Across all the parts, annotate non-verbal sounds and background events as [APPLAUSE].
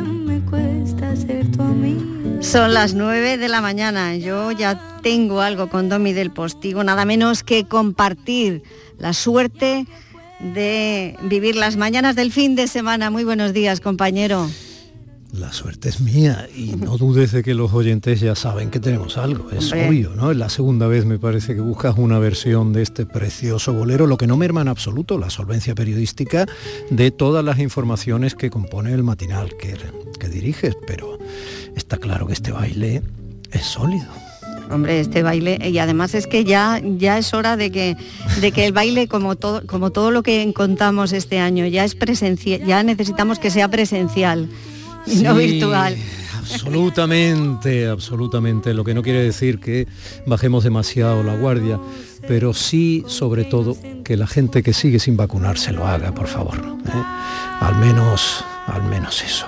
me cuesta ser tu. Son las 9 de la mañana. Yo ya tengo algo con Domi del Postigo, nada menos que compartir la suerte de vivir las mañanas del fin de semana. Muy buenos días, compañero. La suerte es mía y no dudes de que los oyentes ya saben que tenemos algo, es obvio, ¿no? Es la segunda vez me parece que buscas una versión de este precioso bolero, lo que no merma en absoluto la solvencia periodística de todas las informaciones que compone el matinal que, que diriges, pero está claro que este baile es sólido. Hombre, este baile, y además es que ya, ya es hora de que, de que el baile, como todo, como todo lo que contamos este año, ya es presencial, ya necesitamos que sea presencial y [LAUGHS] no virtual. Absolutamente, absolutamente. Lo que no quiere decir que bajemos demasiado la guardia, pero sí, sobre todo, que la gente que sigue sin vacunarse lo haga, por favor. ¿eh? Al menos, al menos eso.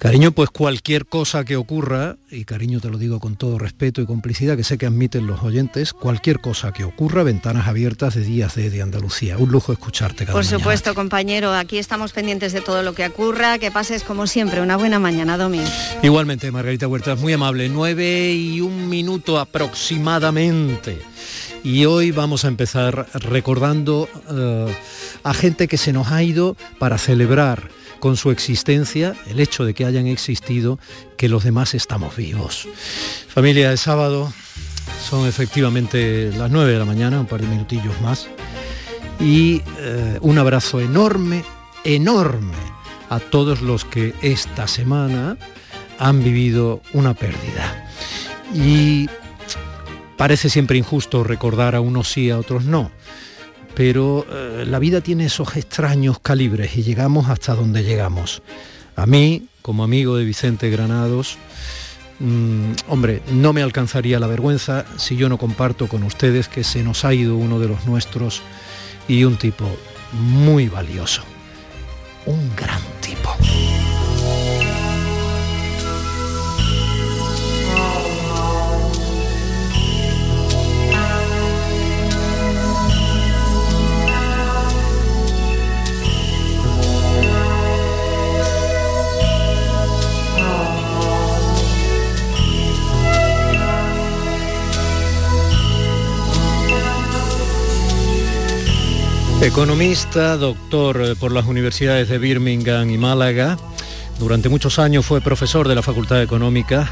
Cariño, pues cualquier cosa que ocurra, y cariño te lo digo con todo respeto y complicidad que sé que admiten los oyentes, cualquier cosa que ocurra, ventanas abiertas de Días de, de Andalucía. Un lujo escucharte cada Por mañana. supuesto, compañero, aquí estamos pendientes de todo lo que ocurra, que pases como siempre una buena mañana, Domi. Igualmente, Margarita Huertas, muy amable, nueve y un minuto aproximadamente. Y hoy vamos a empezar recordando eh, a gente que se nos ha ido para celebrar con su existencia, el hecho de que hayan existido, que los demás estamos vivos. Familia de sábado, son efectivamente las 9 de la mañana, un par de minutillos más. Y eh, un abrazo enorme, enorme a todos los que esta semana han vivido una pérdida. Y parece siempre injusto recordar a unos sí, a otros no pero eh, la vida tiene esos extraños calibres y llegamos hasta donde llegamos. A mí, como amigo de Vicente Granados, mmm, hombre, no me alcanzaría la vergüenza si yo no comparto con ustedes que se nos ha ido uno de los nuestros y un tipo muy valioso, un gran tipo. Economista, doctor por las universidades de Birmingham y Málaga. Durante muchos años fue profesor de la Facultad Económica,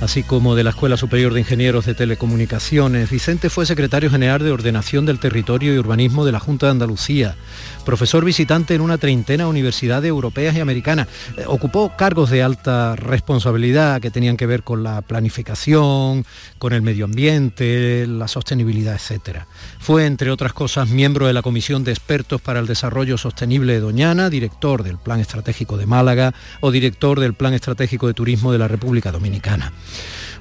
así como de la Escuela Superior de Ingenieros de Telecomunicaciones. Vicente fue secretario general de Ordenación del Territorio y Urbanismo de la Junta de Andalucía, profesor visitante en una treintena de universidades europeas y americanas. Eh, ocupó cargos de alta responsabilidad que tenían que ver con la planificación, con el medio ambiente, la sostenibilidad, etc. Fue, entre otras cosas, miembro de la Comisión de Expertos para el Desarrollo Sostenible de Doñana, director del Plan Estratégico de Málaga o director del Plan Estratégico de Turismo de la República Dominicana.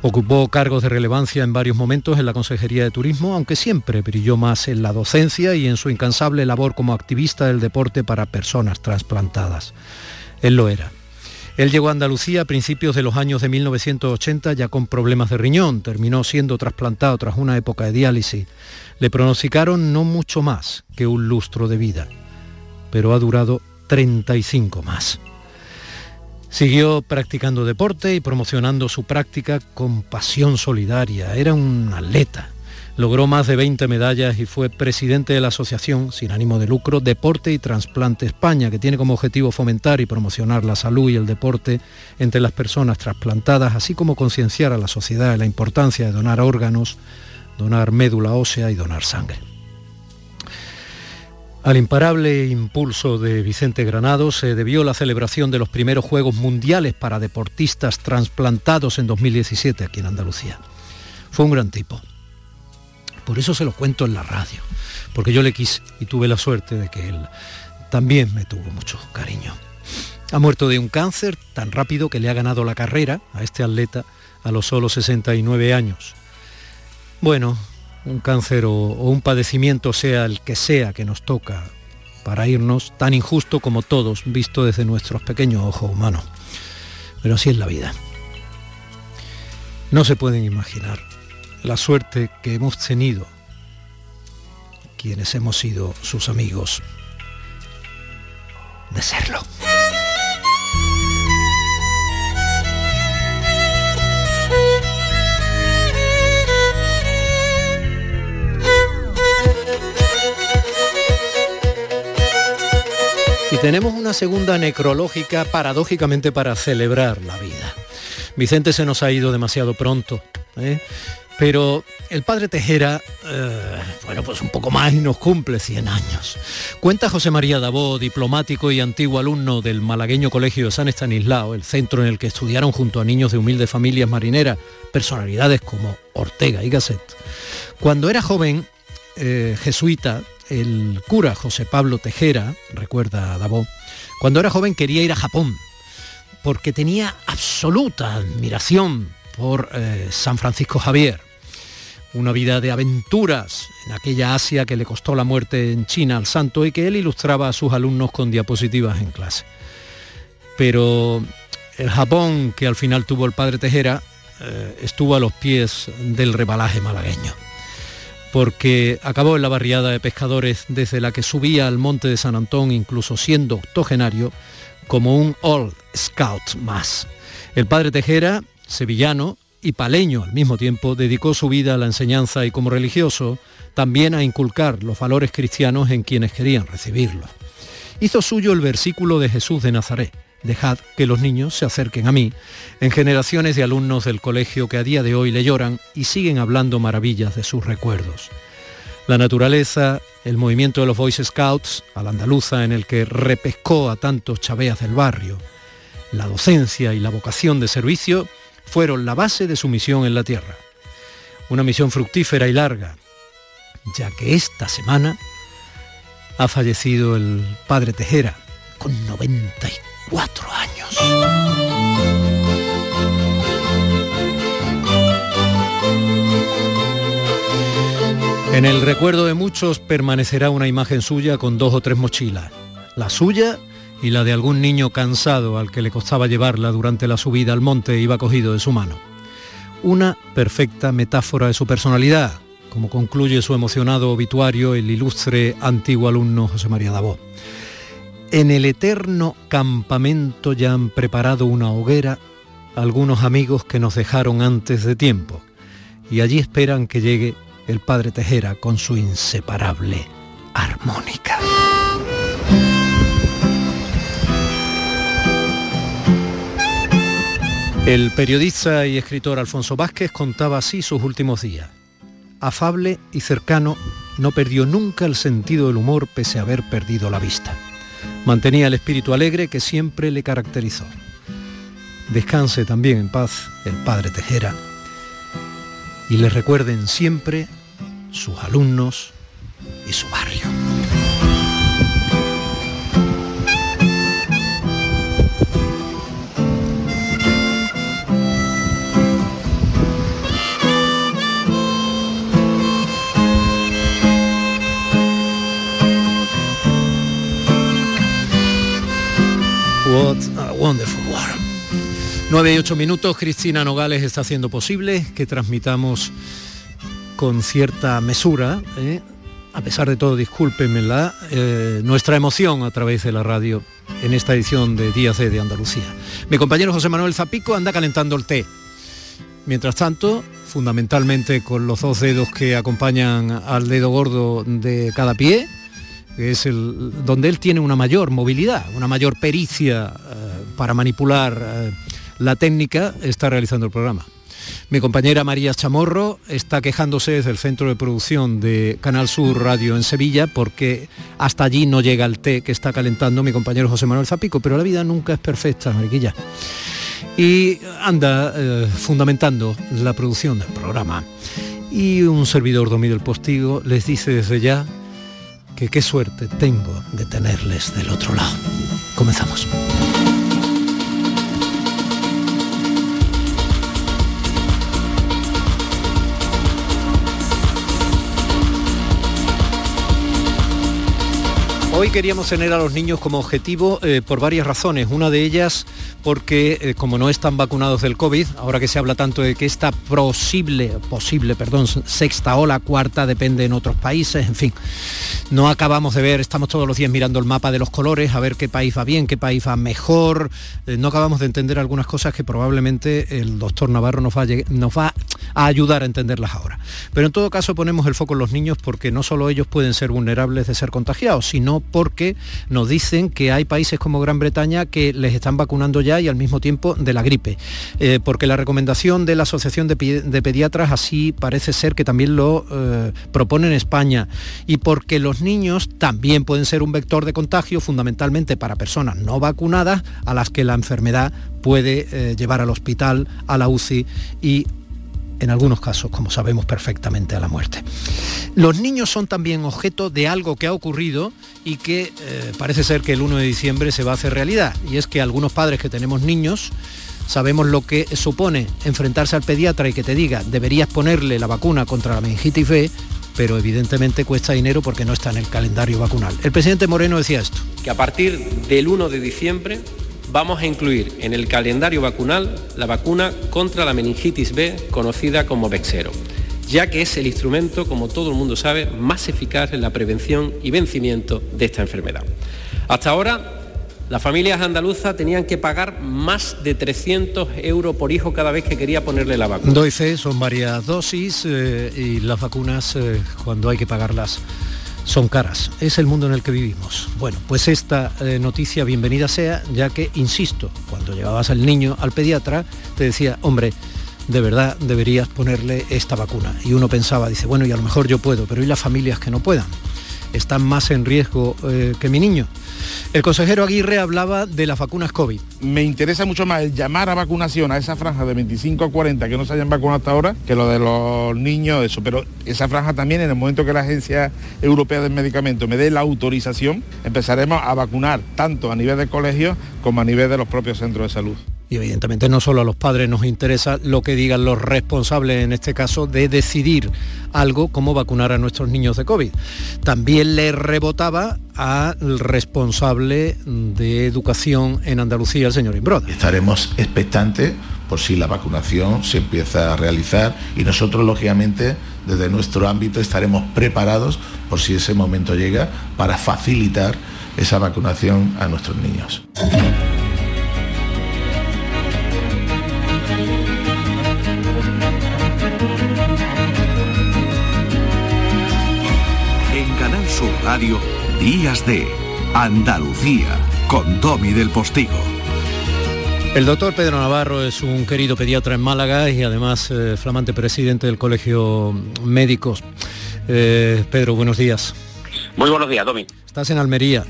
Ocupó cargos de relevancia en varios momentos en la Consejería de Turismo, aunque siempre brilló más en la docencia y en su incansable labor como activista del deporte para personas trasplantadas. Él lo era. Él llegó a Andalucía a principios de los años de 1980 ya con problemas de riñón, terminó siendo trasplantado tras una época de diálisis. Le pronosticaron no mucho más que un lustro de vida, pero ha durado 35 más. Siguió practicando deporte y promocionando su práctica con pasión solidaria. Era un atleta. Logró más de 20 medallas y fue presidente de la Asociación, sin ánimo de lucro, Deporte y Trasplante España, que tiene como objetivo fomentar y promocionar la salud y el deporte entre las personas trasplantadas, así como concienciar a la sociedad de la importancia de donar órganos, donar médula ósea y donar sangre. Al imparable impulso de Vicente Granados se debió la celebración de los primeros Juegos Mundiales para deportistas trasplantados en 2017 aquí en Andalucía. Fue un gran tipo. Por eso se lo cuento en la radio, porque yo le quise y tuve la suerte de que él también me tuvo mucho cariño. Ha muerto de un cáncer tan rápido que le ha ganado la carrera a este atleta a los solo 69 años. Bueno, un cáncer o, un padecimiento, sea el que sea que nos toca para irnos, tan injusto como todos, visto desde nuestros pequeños ojos humanos. Pero así es la vida. No se pueden imaginar la suerte que hemos tenido quienes hemos sido sus amigos de serlo. Y tenemos una segunda necrológica paradójicamente para celebrar la vida. Vicente se nos ha ido demasiado pronto. ¿eh? Pero el padre Tejera, eh, bueno, pues un poco más y nos cumple 100 años. Cuenta José María Dabó, diplomático y antiguo alumno del malagueño Colegio de San Estanislao, el centro en el que estudiaron junto a niños de humildes familias marineras, personalidades como Ortega y Gasset. Cuando era joven, eh, jesuita, el cura José Pablo Tejera, recuerda Dabó, cuando era joven quería ir a Japón, porque tenía absoluta admiración por eh, San Francisco Javier una vida de aventuras en aquella Asia que le costó la muerte en China al santo y que él ilustraba a sus alumnos con diapositivas en clase. Pero el Japón que al final tuvo el padre Tejera eh, estuvo a los pies del rebalaje malagueño, porque acabó en la barriada de pescadores desde la que subía al monte de San Antón, incluso siendo octogenario, como un Old Scout más. El padre Tejera, sevillano, y paleño al mismo tiempo, dedicó su vida a la enseñanza y como religioso también a inculcar los valores cristianos en quienes querían recibirlos. Hizo suyo el versículo de Jesús de Nazaret, dejad que los niños se acerquen a mí, en generaciones de alumnos del colegio que a día de hoy le lloran y siguen hablando maravillas de sus recuerdos. La naturaleza, el movimiento de los Boy Scouts, a la andaluza en el que repescó a tantos chaveas del barrio, la docencia y la vocación de servicio, fueron la base de su misión en la Tierra. Una misión fructífera y larga, ya que esta semana ha fallecido el padre Tejera con 94 años. En el recuerdo de muchos permanecerá una imagen suya con dos o tres mochilas. La suya y la de algún niño cansado al que le costaba llevarla durante la subida al monte iba cogido de su mano. Una perfecta metáfora de su personalidad, como concluye su emocionado obituario el ilustre antiguo alumno José María Dabó. En el eterno campamento ya han preparado una hoguera algunos amigos que nos dejaron antes de tiempo y allí esperan que llegue el padre Tejera con su inseparable armónica. El periodista y escritor Alfonso Vázquez contaba así sus últimos días. Afable y cercano, no perdió nunca el sentido del humor pese a haber perdido la vista. Mantenía el espíritu alegre que siempre le caracterizó. Descanse también en paz el padre Tejera y le recuerden siempre sus alumnos y su barrio. What a Wonderful World. 9 y 8 minutos, Cristina Nogales está haciendo posible que transmitamos con cierta mesura, ¿eh? a pesar de todo, discúlpenmela, eh, nuestra emoción a través de la radio en esta edición de Días de Andalucía. Mi compañero José Manuel Zapico anda calentando el té. Mientras tanto, fundamentalmente con los dos dedos que acompañan al dedo gordo de cada pie, que es el, donde él tiene una mayor movilidad, una mayor pericia eh, para manipular eh, la técnica, está realizando el programa. Mi compañera María Chamorro está quejándose desde el centro de producción de Canal Sur Radio en Sevilla porque hasta allí no llega el té que está calentando mi compañero José Manuel Zapico, pero la vida nunca es perfecta, Mariquilla. Y anda eh, fundamentando la producción del programa. Y un servidor dormido el postigo les dice desde ya que qué suerte tengo de tenerles del otro lado. Comenzamos. Hoy queríamos tener a los niños como objetivo eh, por varias razones. Una de ellas porque eh, como no están vacunados del COVID, ahora que se habla tanto de que esta posible, posible, perdón, sexta ola, cuarta, depende en otros países, en fin, no acabamos de ver, estamos todos los días mirando el mapa de los colores, a ver qué país va bien, qué país va mejor, eh, no acabamos de entender algunas cosas que probablemente el doctor Navarro nos va, nos va a ayudar a entenderlas ahora. Pero en todo caso ponemos el foco en los niños porque no solo ellos pueden ser vulnerables de ser contagiados, sino porque nos dicen que hay países como Gran Bretaña que les están vacunando ya y al mismo tiempo de la gripe. Eh, porque la recomendación de la Asociación de, Pediatras así parece ser que también lo eh, propone en España. Y porque los niños también pueden ser un vector de contagio fundamentalmente para personas no vacunadas a las que la enfermedad puede eh, llevar al hospital, a la UCI y en algunos casos, como sabemos perfectamente, a la muerte. Los niños son también objeto de algo que ha ocurrido y que eh, parece ser que el 1 de diciembre se va a hacer realidad. Y es que algunos padres que tenemos niños sabemos lo que supone enfrentarse al pediatra y que te diga deberías ponerle la vacuna contra la meningitis B, pero evidentemente cuesta dinero porque no está en el calendario vacunal. El presidente Moreno decía esto. Que a partir del 1 de diciembre vamos a incluir en el calendario vacunal la vacuna contra la meningitis B, conocida como Vexero, ya que es el instrumento, como todo el mundo sabe, más eficaz en la prevención y vencimiento de esta enfermedad. Hasta ahora, las familias andaluzas tenían que pagar más de 300 euros por hijo cada vez que quería ponerle la vacuna. Doy fe, son varias dosis eh, y las vacunas, eh, cuando hay que pagarlas, son caras. Es el mundo en el que vivimos. Bueno, pues esta eh, noticia bienvenida sea, ya que, insisto, cuando llevabas al niño al pediatra, te decía, hombre, de verdad deberías ponerle esta vacuna. Y uno pensaba, dice, bueno, y a lo mejor yo puedo, pero ¿y las familias que no puedan? Están más en riesgo eh, que mi niño. El consejero Aguirre hablaba de las vacunas COVID. Me interesa mucho más el llamar a vacunación a esa franja de 25 a 40 que no se hayan vacunado hasta ahora que lo de los niños, eso. Pero esa franja también, en el momento que la Agencia Europea del Medicamento me dé la autorización, empezaremos a vacunar tanto a nivel de colegios como a nivel de los propios centros de salud. Evidentemente no solo a los padres nos interesa lo que digan los responsables en este caso de decidir algo como vacunar a nuestros niños de COVID. También le rebotaba al responsable de educación en Andalucía, el señor Imbroda. Estaremos expectantes por si la vacunación se empieza a realizar y nosotros lógicamente desde nuestro ámbito estaremos preparados por si ese momento llega para facilitar esa vacunación a nuestros niños. Radio Días de Andalucía con Tommy del Postigo. El doctor Pedro Navarro es un querido pediatra en Málaga y además eh, flamante presidente del Colegio Médicos. Eh, Pedro, buenos días. Muy buenos días, Tommy. Estás en Almería.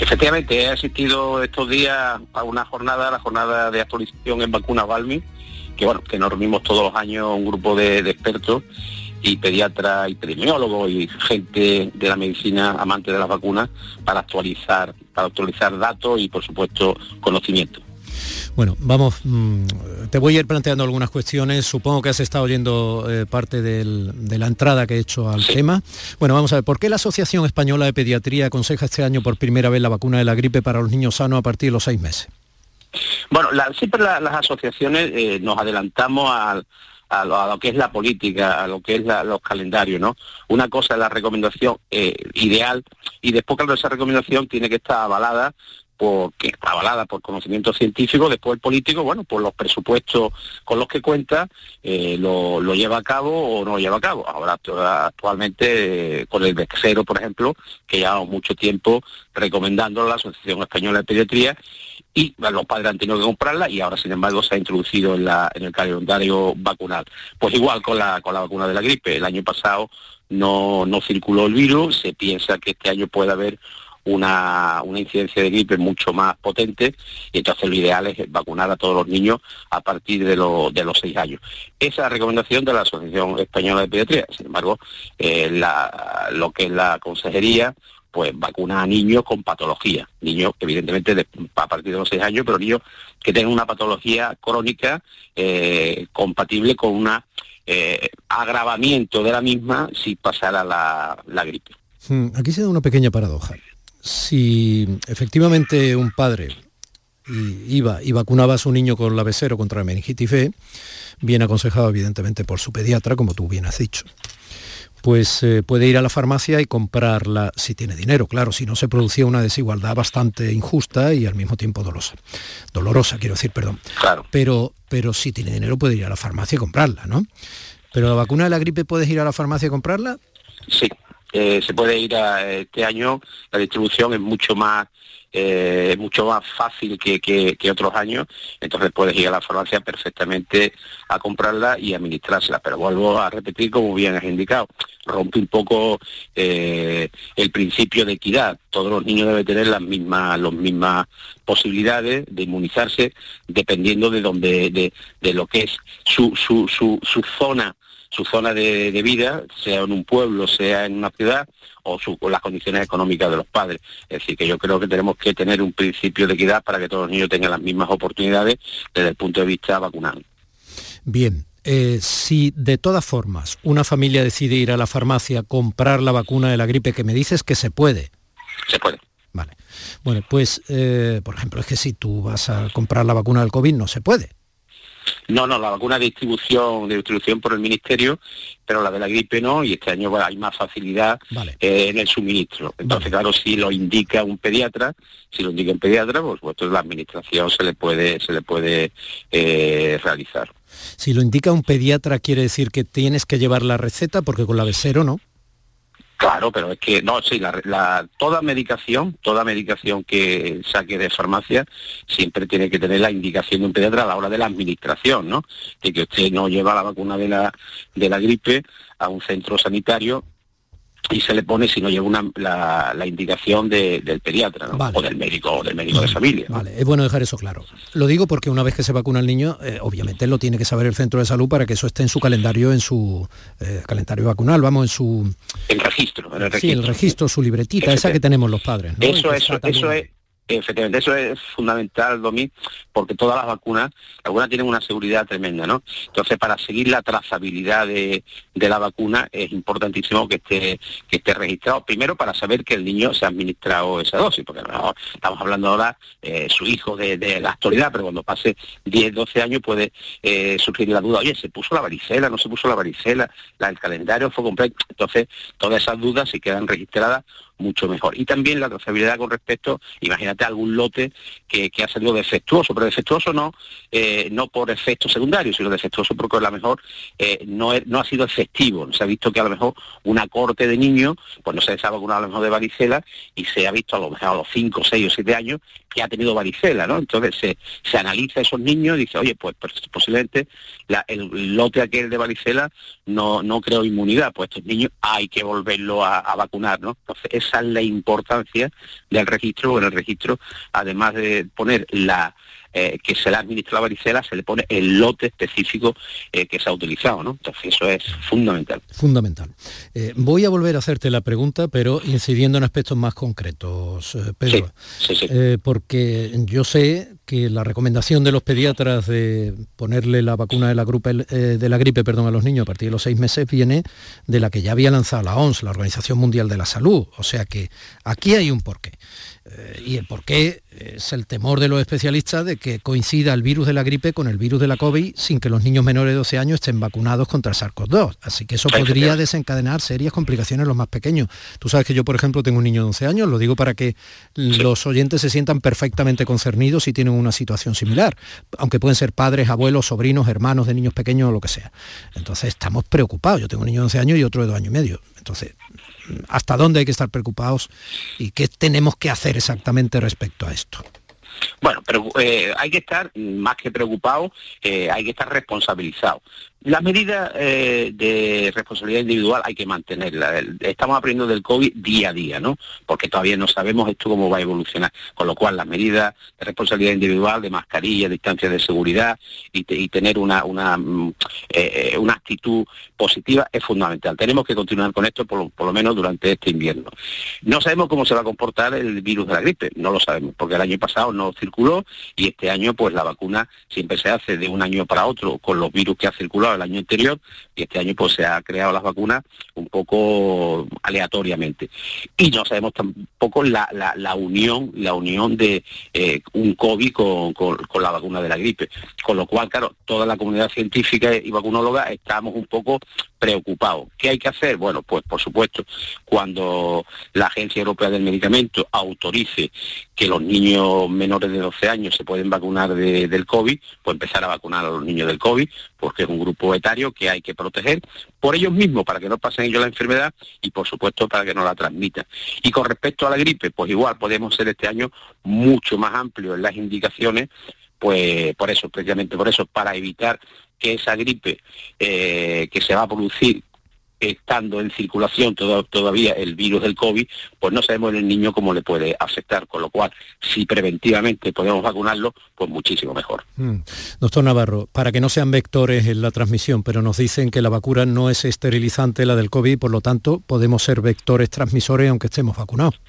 Efectivamente, he asistido estos días a una jornada, la jornada de actualización en vacunas Balmi, que bueno, que nos reunimos todos los años un grupo de expertos y pediatra y epidemiólogos y gente de la medicina amante de las vacunas para actualizar, para actualizar datos y por supuesto conocimiento. Bueno, vamos, mm, te voy a ir planteando algunas cuestiones. Supongo que has estado oyendo eh, parte de la entrada que he hecho al tema. Bueno, vamos a ver, ¿por qué la Asociación Española de Pediatría aconseja este año por primera vez la vacuna de la gripe para los niños sanos a partir de los seis meses? Bueno, siempre las asociaciones eh, nos adelantamos al a lo, que es la política, a lo que es los calendarios, ¿no? Una cosa es la recomendación eh, ideal y después, claro, esa recomendación tiene que estar avalada porque está avalada por conocimiento científico, después el político, bueno, por los presupuestos con los que cuenta, eh, lo, lleva a cabo o no lo lleva a cabo. Ahora actualmente con el Vexero, por ejemplo, que llevamos mucho tiempo recomendándolo a la Asociación Española de Pediatría y los padres han tenido que comprarla y ahora sin embargo se ha introducido en, la, en el calendario vacunal. Pues igual con la, con la vacuna de la gripe, el año pasado no, no circuló el virus, se piensa que este año puede haber una, una, incidencia de gripe mucho más potente y entonces lo ideal es vacunar a todos los niños a partir de, de los seis años. Esa es la recomendación de la Asociación Española de Pediatría. Sin embargo, eh, lo que es la consejería pues vacuna a niños con patología, niños evidentemente a partir de los seis años, pero niños que tengan una patología crónica eh, compatible con un eh, agravamiento de la misma si pasara la, gripe. Hmm, aquí se da una pequeña paradoja. Si efectivamente un padre iba y vacunaba a su niño con la B0 contra la meningitis B, bien aconsejado evidentemente por su pediatra, como tú bien has dicho pues eh, puede ir a la farmacia y comprarla si tiene dinero, claro, si no se producía una desigualdad bastante injusta y al mismo tiempo dolorosa. Dolorosa, quiero decir, perdón. Claro. Pero, pero si tiene dinero puede ir a la farmacia y comprarla, ¿no? Pero la vacuna de la gripe puedes ir a la farmacia y comprarla? Sí, eh, se puede ir a este año, la distribución es mucho más eh, mucho más fácil que, que, otros años, entonces puedes ir a la farmacia perfectamente a comprarla y administrársela. Pero vuelvo a repetir, como bien has indicado, rompe un poco eh, el principio de equidad. Todos los niños deben tener las mismas, las mismas posibilidades de inmunizarse dependiendo de donde, de, de lo que es su, su, su, su zona su zona de, vida, sea en un pueblo, sea en una ciudad, o, su, las condiciones económicas de los padres. Es decir, que yo creo que tenemos que tener un principio de equidad para que todos los niños tengan las mismas oportunidades desde el punto de vista vacunal. Bien, eh, si de todas formas una familia decide ir a la farmacia a comprar la vacuna de la gripe, que me dices que se puede. Se puede. Vale. Bueno, pues, eh, por ejemplo, es que si tú vas a comprar la vacuna del COVID no se puede. No, no, la vacuna de distribución, de distribución por el ministerio, pero la de la gripe no, y este año hay más facilidad eh, en el suministro. Entonces, claro, si lo indica un pediatra, si lo indica un pediatra, pues, pues la administración se le puede, se le puede eh, realizar. Si lo indica un pediatra quiere decir que tienes que llevar la receta, porque con la de cero no. Claro, pero es que no, sí, la, toda medicación, toda medicación que saque de farmacia siempre tiene que tener la indicación de un pediatra a la hora de la administración, ¿no? De que usted no lleva la vacuna de la de la gripe a un centro sanitario y se le pone si no lleva una, la, indicación del pediatra o del médico o del médico de familia. Vale, es bueno dejar eso claro. Lo digo porque una vez que se vacuna el niño, eh, obviamente lo tiene que saber el centro de salud para que eso esté en su calendario, en su eh, calendario vacunal, vamos, en su... El registro, el registro. Sí, el registro, su libretita, esa que tenemos los padres. Eso, eso, eso es Efectivamente, eso es fundamental, Domi, porque todas las vacunas, algunas tienen una seguridad tremenda, ¿no? Entonces, para seguir la trazabilidad de, la vacuna es importantísimo que esté, que esté registrado. Primero, para saber que el niño se ha administrado esa dosis, porque estamos hablando ahora eh, su hijo de, la actualidad, pero cuando pase 10, 12 años puede eh, surgir la duda, oye, ¿se puso la varicela? ¿No se puso la varicela? La, el calendario fue completo. Entonces, todas esas dudas, si quedan registradas, mucho mejor. Y también la trazabilidad con respecto, imagínate algún lote que, ha salido defectuoso, pero defectuoso no, eh, no por efectos secundarios, sino defectuoso porque a lo mejor eh, no, no ha sido efectivo. Se ha visto que a lo mejor una corte de niños, pues no se les ha vacunado a lo mejor de varicela y se ha visto a lo mejor a los 5, 6 o 7 años que ha tenido varicela, ¿no? Entonces se, se analiza a esos niños y dice, oye, pues, pues posiblemente el lote aquel de varicela no, no creó inmunidad, pues estos niños hay que volverlo a, vacunar, ¿no? Entonces esa es la importancia del registro, en el registro, además de poner la eh, que se le administra la varicela, se le pone el lote específico eh, que se ha utilizado, ¿no? Entonces eso es fundamental. Fundamental. Eh, voy a volver a hacerte la pregunta, pero incidiendo en aspectos más concretos, Pedro. Sí, sí, porque yo sé que la recomendación de los pediatras de ponerle la vacuna de la, gripe, de la gripe perdón, a los niños a partir de los seis meses viene de la que ya había lanzado la OMS, la Organización Mundial de la Salud. O sea que aquí hay un porqué. y el porqué es el temor de los especialistas de que coincida el virus de la gripe con el virus de la COVID sin que los niños menores de 12 años estén vacunados contra SARS-CoV-2. Así que eso podría desencadenar serias complicaciones en los más pequeños. Tú sabes que yo, por ejemplo, tengo un niño de 11 años, lo digo para que los oyentes se sientan perfectamente concernidos si tienen una situación similar, aunque pueden ser padres, abuelos, sobrinos, hermanos de niños pequeños o lo que sea. Entonces estamos preocupados. Yo tengo un niño de 11 años y otro de 2 años y medio. Entonces, hasta dónde hay que estar preocupados y qué tenemos que hacer exactamente respecto a esto. Bueno, pero eh, hay que estar más que preocupados, eh, hay que estar responsabilizados. Las medidas eh, de responsabilidad individual hay que mantenerlas. Estamos aprendiendo del COVID día a día, ¿no? Porque todavía no sabemos esto cómo va a evolucionar. Con lo cual, las medidas de responsabilidad individual, de mascarilla, distancia de seguridad y, tener una, una, mm, eh, una, actitud positiva es fundamental. Tenemos que continuar con esto por, lo menos durante este invierno. No sabemos cómo se va a comportar el virus de la gripe, no lo sabemos, porque el año pasado no circuló y este año pues la vacuna siempre se hace de un año para otro con los virus que ha circulado el año anterior y este año pues se ha creado las vacunas un poco aleatoriamente. Y no sabemos tampoco la, la, unión, la unión de eh, un COVID con, con, la vacuna de la gripe. Con lo cual, claro, toda la comunidad científica y vacunóloga estamos un poco preocupado. ¿Qué hay que hacer? Bueno, pues por supuesto, cuando la Agencia Europea del Medicamento autorice que los niños menores de 12 años se pueden vacunar del COVID, pues empezar a vacunar a los niños del COVID, porque es un grupo etario que hay que proteger por ellos mismos, para que no pasen ellos la enfermedad y por supuesto para que no la transmitan. Y con respecto a la gripe, pues igual podemos ser este año mucho más amplios en las indicaciones pues por eso, precisamente por eso, para evitar que esa gripe eh, que se va a producir estando en circulación todavía el virus del COVID, pues no sabemos en el niño cómo le puede afectar, con lo cual si preventivamente podemos vacunarlo, pues muchísimo mejor. Mm. Doctor Navarro, para que no sean vectores en la transmisión, pero nos dicen que la vacuna no es esterilizante la del COVID, por lo tanto podemos ser vectores transmisores aunque estemos vacunados.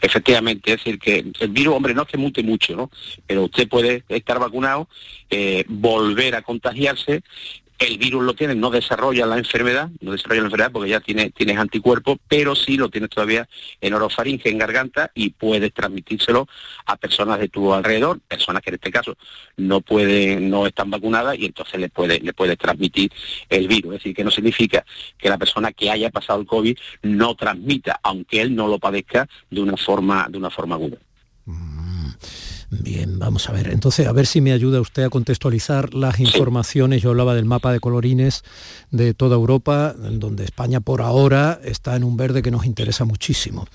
Efectivamente, es decir, que el virus, hombre, no es que mute mucho, ¿no? Pero usted puede estar vacunado, eh, volver a contagiarse el virus lo tiene, no desarrolla la enfermedad, no desarrolla la enfermedad porque ya tiene, tienes anticuerpos, pero sí lo tienes todavía en orofaringe, en garganta, y puedes transmitírselo a personas de tu alrededor, personas que en este caso no pueden, no están vacunadas, y entonces le puedes, le puedes transmitir el virus. Es decir, que no significa que la persona que haya pasado el COVID no transmita, aunque él no lo padezca de una forma, de una forma aguda. Bien, vamos a ver. Entonces, a ver si me ayuda usted a contextualizar las informaciones. Yo hablaba del mapa de colorines de toda Europa, donde España por ahora está en un verde que nos interesa muchísimo.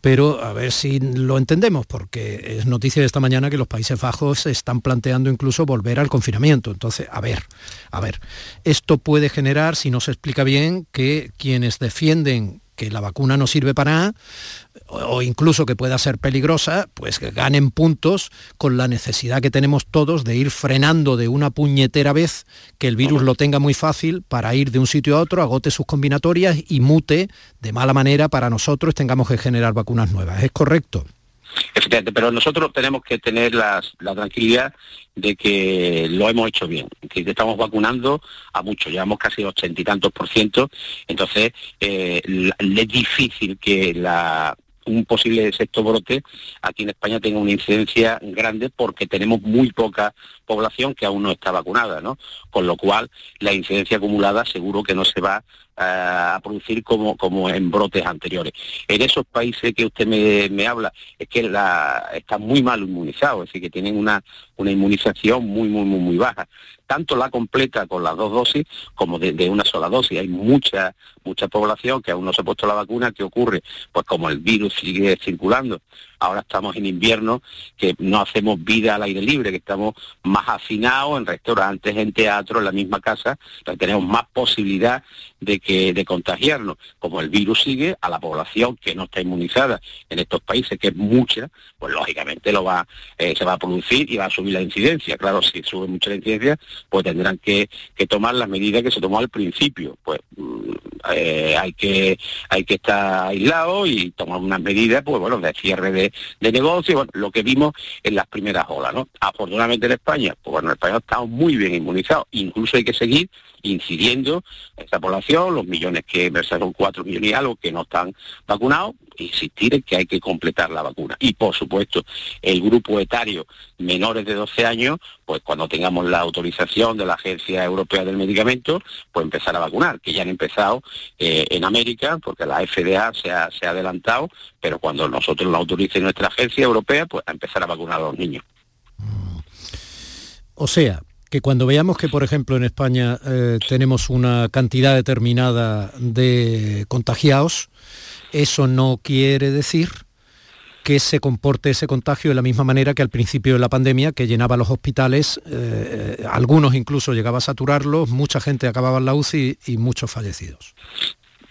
Pero a ver si lo entendemos, porque es noticia de esta mañana que los Países Bajos están planteando incluso volver al confinamiento. Entonces, a ver, a ver, esto puede generar, si no se explica bien, que quienes defienden que la vacuna no sirve para nada, o incluso que pueda ser peligrosa, pues que ganen puntos con la necesidad que tenemos todos de ir frenando de una puñetera vez que el virus lo tenga muy fácil para ir de un sitio a otro, agote sus combinatorias y mute de mala manera para nosotros tengamos que generar vacunas nuevas. ¿Es correcto? Efectivamente, pero nosotros tenemos que tener la tranquilidad de que lo hemos hecho bien, que estamos vacunando a muchos, llevamos casi ochenta y tantos por ciento, entonces eh, es difícil que un posible sexto brote aquí en España tenga una incidencia grande porque tenemos muy poca población que aún no está vacunada, ¿no? Con lo cual la incidencia acumulada seguro que no se va eh, a producir como, como en brotes anteriores. En esos países que usted me, habla, es que la, están muy mal inmunizados, es decir, que tienen una, una inmunización muy, muy, muy, muy baja. Tanto la completa con las dos dosis como de, de una sola dosis. Hay mucha, mucha población que aún no se ha puesto la vacuna. ¿Qué ocurre? Pues como el virus sigue circulando ahora estamos en invierno, que no hacemos vida al aire libre, que estamos más afinados en restaurantes, en teatro, en la misma casa, tenemos más posibilidad de que de contagiarnos. Como el virus sigue, a la población que no está inmunizada en estos países, que es mucha, pues lógicamente lo va, eh, se va a producir y va a subir la incidencia. Claro, si sube mucho la incidencia, pues tendrán que, tomar las medidas que se tomó al principio. Pues mm, eh, hay que hay que estar aislado y tomar unas medidas, pues bueno, de cierre de, de negocio, bueno, lo que vimos en las primeras olas, ¿no? Afortunadamente en España, pues bueno, en España estamos muy bien inmunizados, incluso hay que seguir incidiendo en esta población, los millones que, son cuatro millones y algo que no están vacunados, insistir en que hay que completar la vacuna. Y por supuesto, el grupo etario menores de 12 años, pues cuando tengamos la autorización de la Agencia Europea del Medicamento, pues empezar a vacunar, que ya han empezado eh, en América, porque la FDA se ha, se ha adelantado, pero cuando nosotros lo autorice nuestra agencia europea, pues a empezar a vacunar a los niños. O sea, que cuando veamos que, por ejemplo, en España eh, tenemos una cantidad determinada de contagiados, eso no quiere decir que se comporte ese contagio de la misma manera que al principio de la pandemia, que llenaba los hospitales, eh, algunos incluso llegaba a saturarlos, mucha gente acababa en la UCI y muchos fallecidos.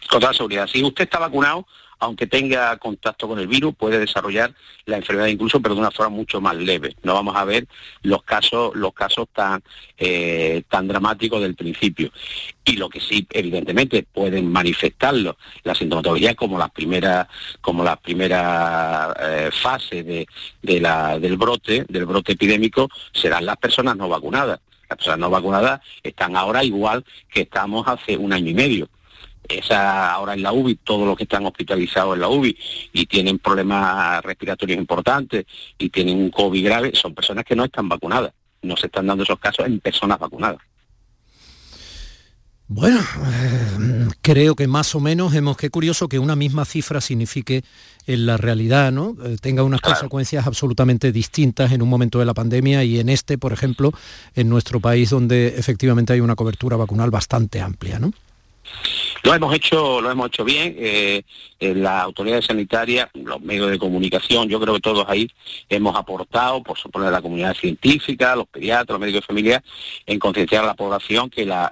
Con toda seguridad, si usted está vacunado, aunque tenga contacto con el virus, puede desarrollar la enfermedad incluso, pero de una forma mucho más leve. No vamos a ver los casos, los casos tan, eh, tan dramáticos del principio. Y lo que sí, evidentemente, pueden manifestarlo, la sintomatología como las primeras, como eh, de, del brote, del brote epidémico, serán las personas no vacunadas. Las personas no vacunadas están ahora igual que estamos hace un año y medio esa ahora en la UBI, todos los que están hospitalizados en la UBI y tienen problemas respiratorios importantes y tienen un COVID grave, son personas que no están vacunadas. No se están dando esos casos en personas vacunadas. Bueno, eh, creo que más o menos hemos, qué curioso que una misma cifra signifique en la realidad, ¿no? Eh, tenga unas consecuencias absolutamente distintas en un momento de la pandemia y en este, por ejemplo, en nuestro país donde efectivamente hay una cobertura vacunal bastante amplia, ¿no? Lo hemos hecho, lo hemos hecho bien. Eh, las autoridades sanitarias, los medios de comunicación, yo creo que todos ahí hemos aportado, por suponer la comunidad científica, los pediatras, los médicos de familia, en concienciar a la población que la,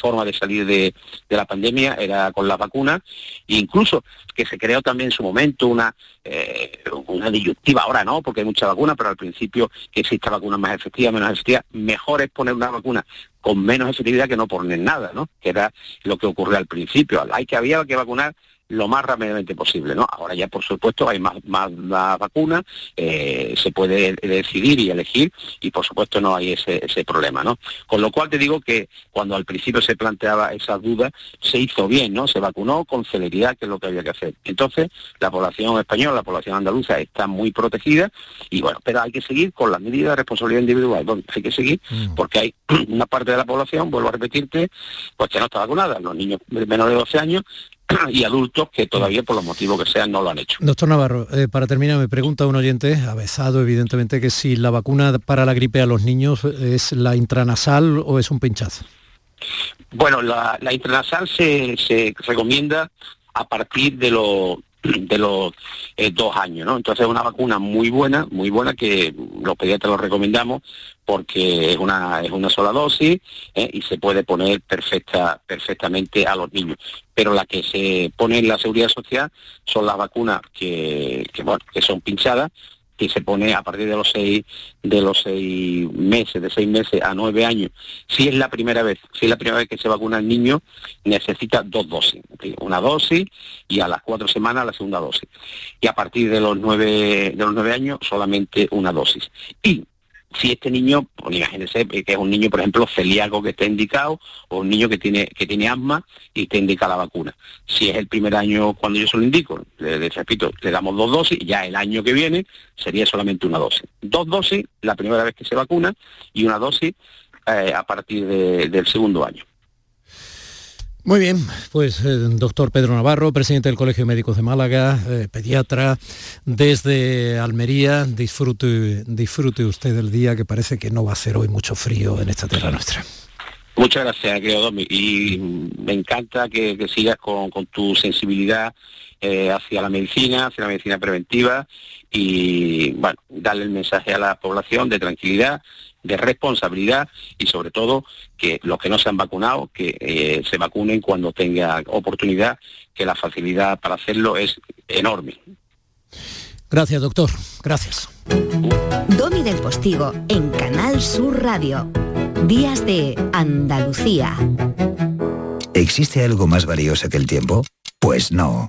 forma de salir de, la pandemia era con la vacuna, e incluso que se creó también en su momento una, eh, una disyuntiva, ahora no, porque hay mucha vacuna, pero al principio que exista vacuna más efectiva, menos efectiva, mejor es poner una vacuna con menos efectividad que no poner nada, ¿no? Que era lo que ocurrió al principio. Hay que había que vacunar lo más rápidamente posible, ¿no? Ahora ya, por supuesto, hay más, más, vacunas, eh, se puede decidir y elegir y, por supuesto, no hay ese, ese problema, ¿no? Con lo cual te digo que cuando al principio se planteaba esa duda, se hizo bien, ¿no? Se vacunó con celeridad, que es lo que había que hacer. Entonces, la población española, la población andaluza está muy protegida y, bueno, pero hay que seguir con las medidas de responsabilidad individual, hay que seguir mm. porque hay [CLEARS THROAT] una parte de la población, vuelvo a repetirte, pues que no está vacunada, los niños menores de 12 años y adultos que todavía por los motivos que sean no lo han hecho. Doctor Navarro, eh, para terminar me pregunta un oyente, avesado evidentemente, que si la vacuna para la gripe a los niños es la intranasal o es un pinchazo. Bueno, la, intranasal se, se recomienda a partir de los de los eh, dos años, ¿no? Entonces es una vacuna muy buena, muy buena que los pediatras lo recomendamos porque es una es una sola dosis ¿eh? y se puede poner perfecta perfectamente a los niños. Pero la que se pone en la seguridad social son las vacunas que, que bueno que son pinchadas que se pone a partir de los seis de los seis meses, de seis meses a nueve años. Si es la primera vez, si es la primera vez que se vacuna el niño, necesita dos dosis, una dosis y a las cuatro semanas la segunda dosis. Y a partir de los nueve de los nueve años solamente una dosis. Y si este niño, pues imagínense que es un niño, por ejemplo, celíaco que está indicado, o un niño que tiene, que tiene asma y está indicada la vacuna. Si es el primer año cuando yo se lo indico, le, repito, le damos dos dosis, ya el año que viene sería solamente una dosis. Dos dosis la primera vez que se vacuna y una dosis eh, a partir del segundo año. Muy bien, pues eh, doctor Pedro Navarro, presidente del Colegio de Médicos de Málaga, eh, pediatra, desde Almería, disfrute, disfrute usted del día que parece que no va a ser hoy mucho frío en esta tierra nuestra. Muchas gracias, querido Domi, y me encanta que, sigas con, tu sensibilidad eh, hacia la medicina, hacia la medicina preventiva y, bueno, darle el mensaje a la población de tranquilidad de responsabilidad y sobre todo que los que no se han vacunado, que eh, se vacunen cuando tenga oportunidad, que la facilidad para hacerlo es enorme. Gracias, doctor. Gracias. Domi del Postigo en Canal Sur Radio. Días de Andalucía. ¿Existe algo más valioso que el tiempo? Pues no.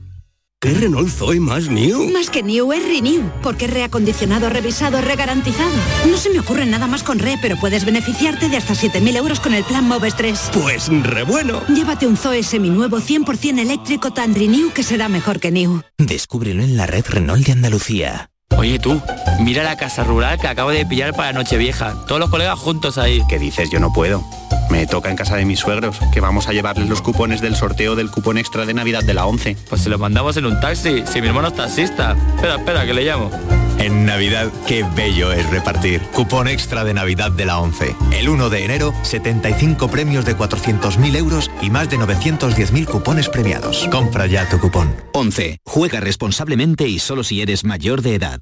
¿Qué Renault Zoe más new? Más que new es renew, porque es reacondicionado, revisado, regarantizado. No se me ocurre nada más con re, pero puedes beneficiarte de hasta 7.000 euros con el plan Moves 3. Pues re bueno. Llévate un Zoe seminuevo 100% eléctrico tan renew que será mejor que new. Descúbrelo en la red Renault de Andalucía. Oye tú, mira la casa rural que acabo de pillar para Nochevieja. Todos los colegas juntos ahí. ¿Qué dices? Yo no puedo. Me toca en casa de mis suegros, que vamos a llevarles los cupones del sorteo del cupón extra de Navidad de la 11. Pues se los mandamos en un taxi, si mi hermano es taxista. Espera, espera, que le llamo. En Navidad, qué bello es repartir. Cupón extra de Navidad de la 11. El 1 de enero, 75 premios de 400.000 euros y más de 910.000 cupones premiados. Compra ya tu cupón. 11. Juega responsablemente y solo si eres mayor de edad.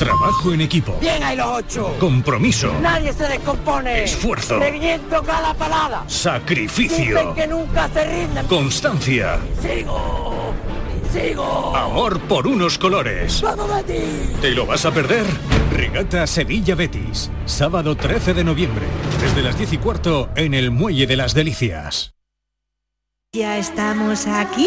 Trabajo en equipo. Bien hay los ocho. Compromiso. Nadie se descompone. Esfuerzo. Reviento cada palada. Sacrificio. Dicen que nunca se rinden. Constancia. Sigo. Sigo. Amor por unos colores. ¡Vamos, Betis! ¿Te lo vas a perder? Regata Sevilla Betis. Sábado 13 de noviembre. Desde las 10 y cuarto en el Muelle de las Delicias. Ya estamos aquí.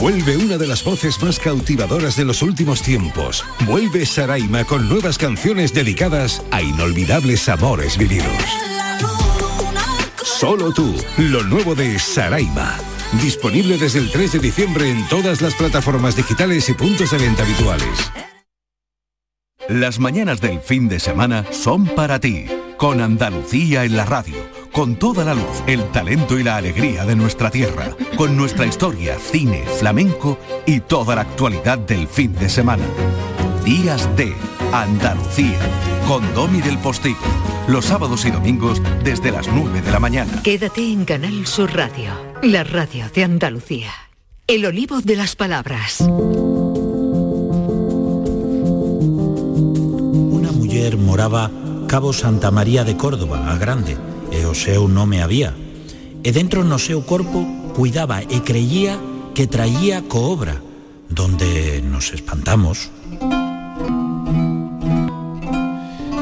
Vuelve una de las voces más cautivadoras de los últimos tiempos. Vuelve Saraima con nuevas canciones dedicadas a inolvidables amores vividos. Solo tú, lo nuevo de Saraima. Disponible desde el 3 de diciembre en todas las plataformas digitales y puntos de venta habituales. Las mañanas del fin de semana son para ti, con Andalucía en la radio, con toda la luz, el talento y la alegría de nuestra tierra, con nuestra historia, cine, flamenco y toda la actualidad del fin de semana. Días de Andalucía, con Domi del Postigo, los sábados y domingos desde las 9 de la mañana. Quédate en Canal Sur Radio, la radio de Andalucía. El olivo de las palabras. Una muller moraba Cabo Santa María de Córdoba, a grande, e o seu nome había. E dentro no seu corpo cuidaba e creía que traía coobra, donde nos espantamos.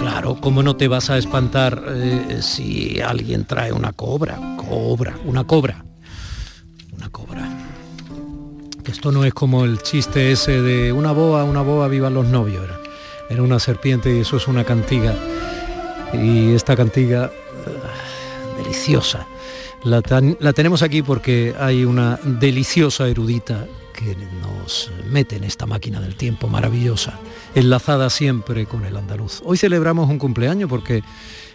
Claro, ¿cómo no te vas a espantar eh, si alguien trae una cobra? Cobra, una cobra. Una cobra. Esto no es como el chiste ese de una boa, una boa, vivan los novios. Era, una serpiente y eso es una cantiga. Y esta cantiga deliciosa. La, la tenemos aquí porque hay una deliciosa erudita que nos mete en esta máquina del tiempo maravillosa, enlazada siempre con el andaluz. Hoy celebramos un cumpleaños porque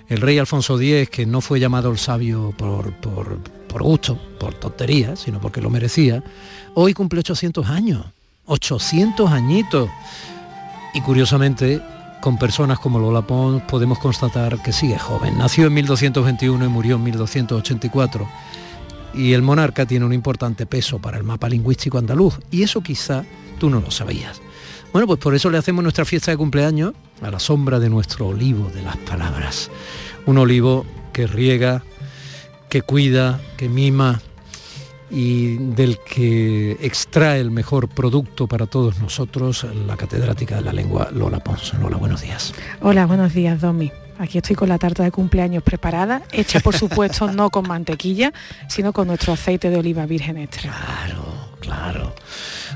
el rey Alfonso X, que no fue llamado el sabio por, por, por gusto, por tontería, sino porque lo merecía, hoy cumple 800 años, 800 añitos. Y curiosamente, con personas como Lola Pons podemos constatar que sigue joven. Nació en 1221 y murió en 1284. Y el monarca tiene un importante peso para el mapa lingüístico andaluz. Y eso quizá tú no lo sabías. Bueno, pues por eso le hacemos nuestra fiesta de cumpleaños a la sombra de nuestro olivo de las palabras. Un olivo que riega, que cuida, que mima y del que extrae el mejor producto para todos nosotros, la catedrática de la lengua Lola Pons. Lola, buenos días. Hola, buenos días, Domi. Aquí estoy con la tarta de cumpleaños preparada, hecha por supuesto no con mantequilla, sino con nuestro aceite de oliva virgen extra. Claro, claro.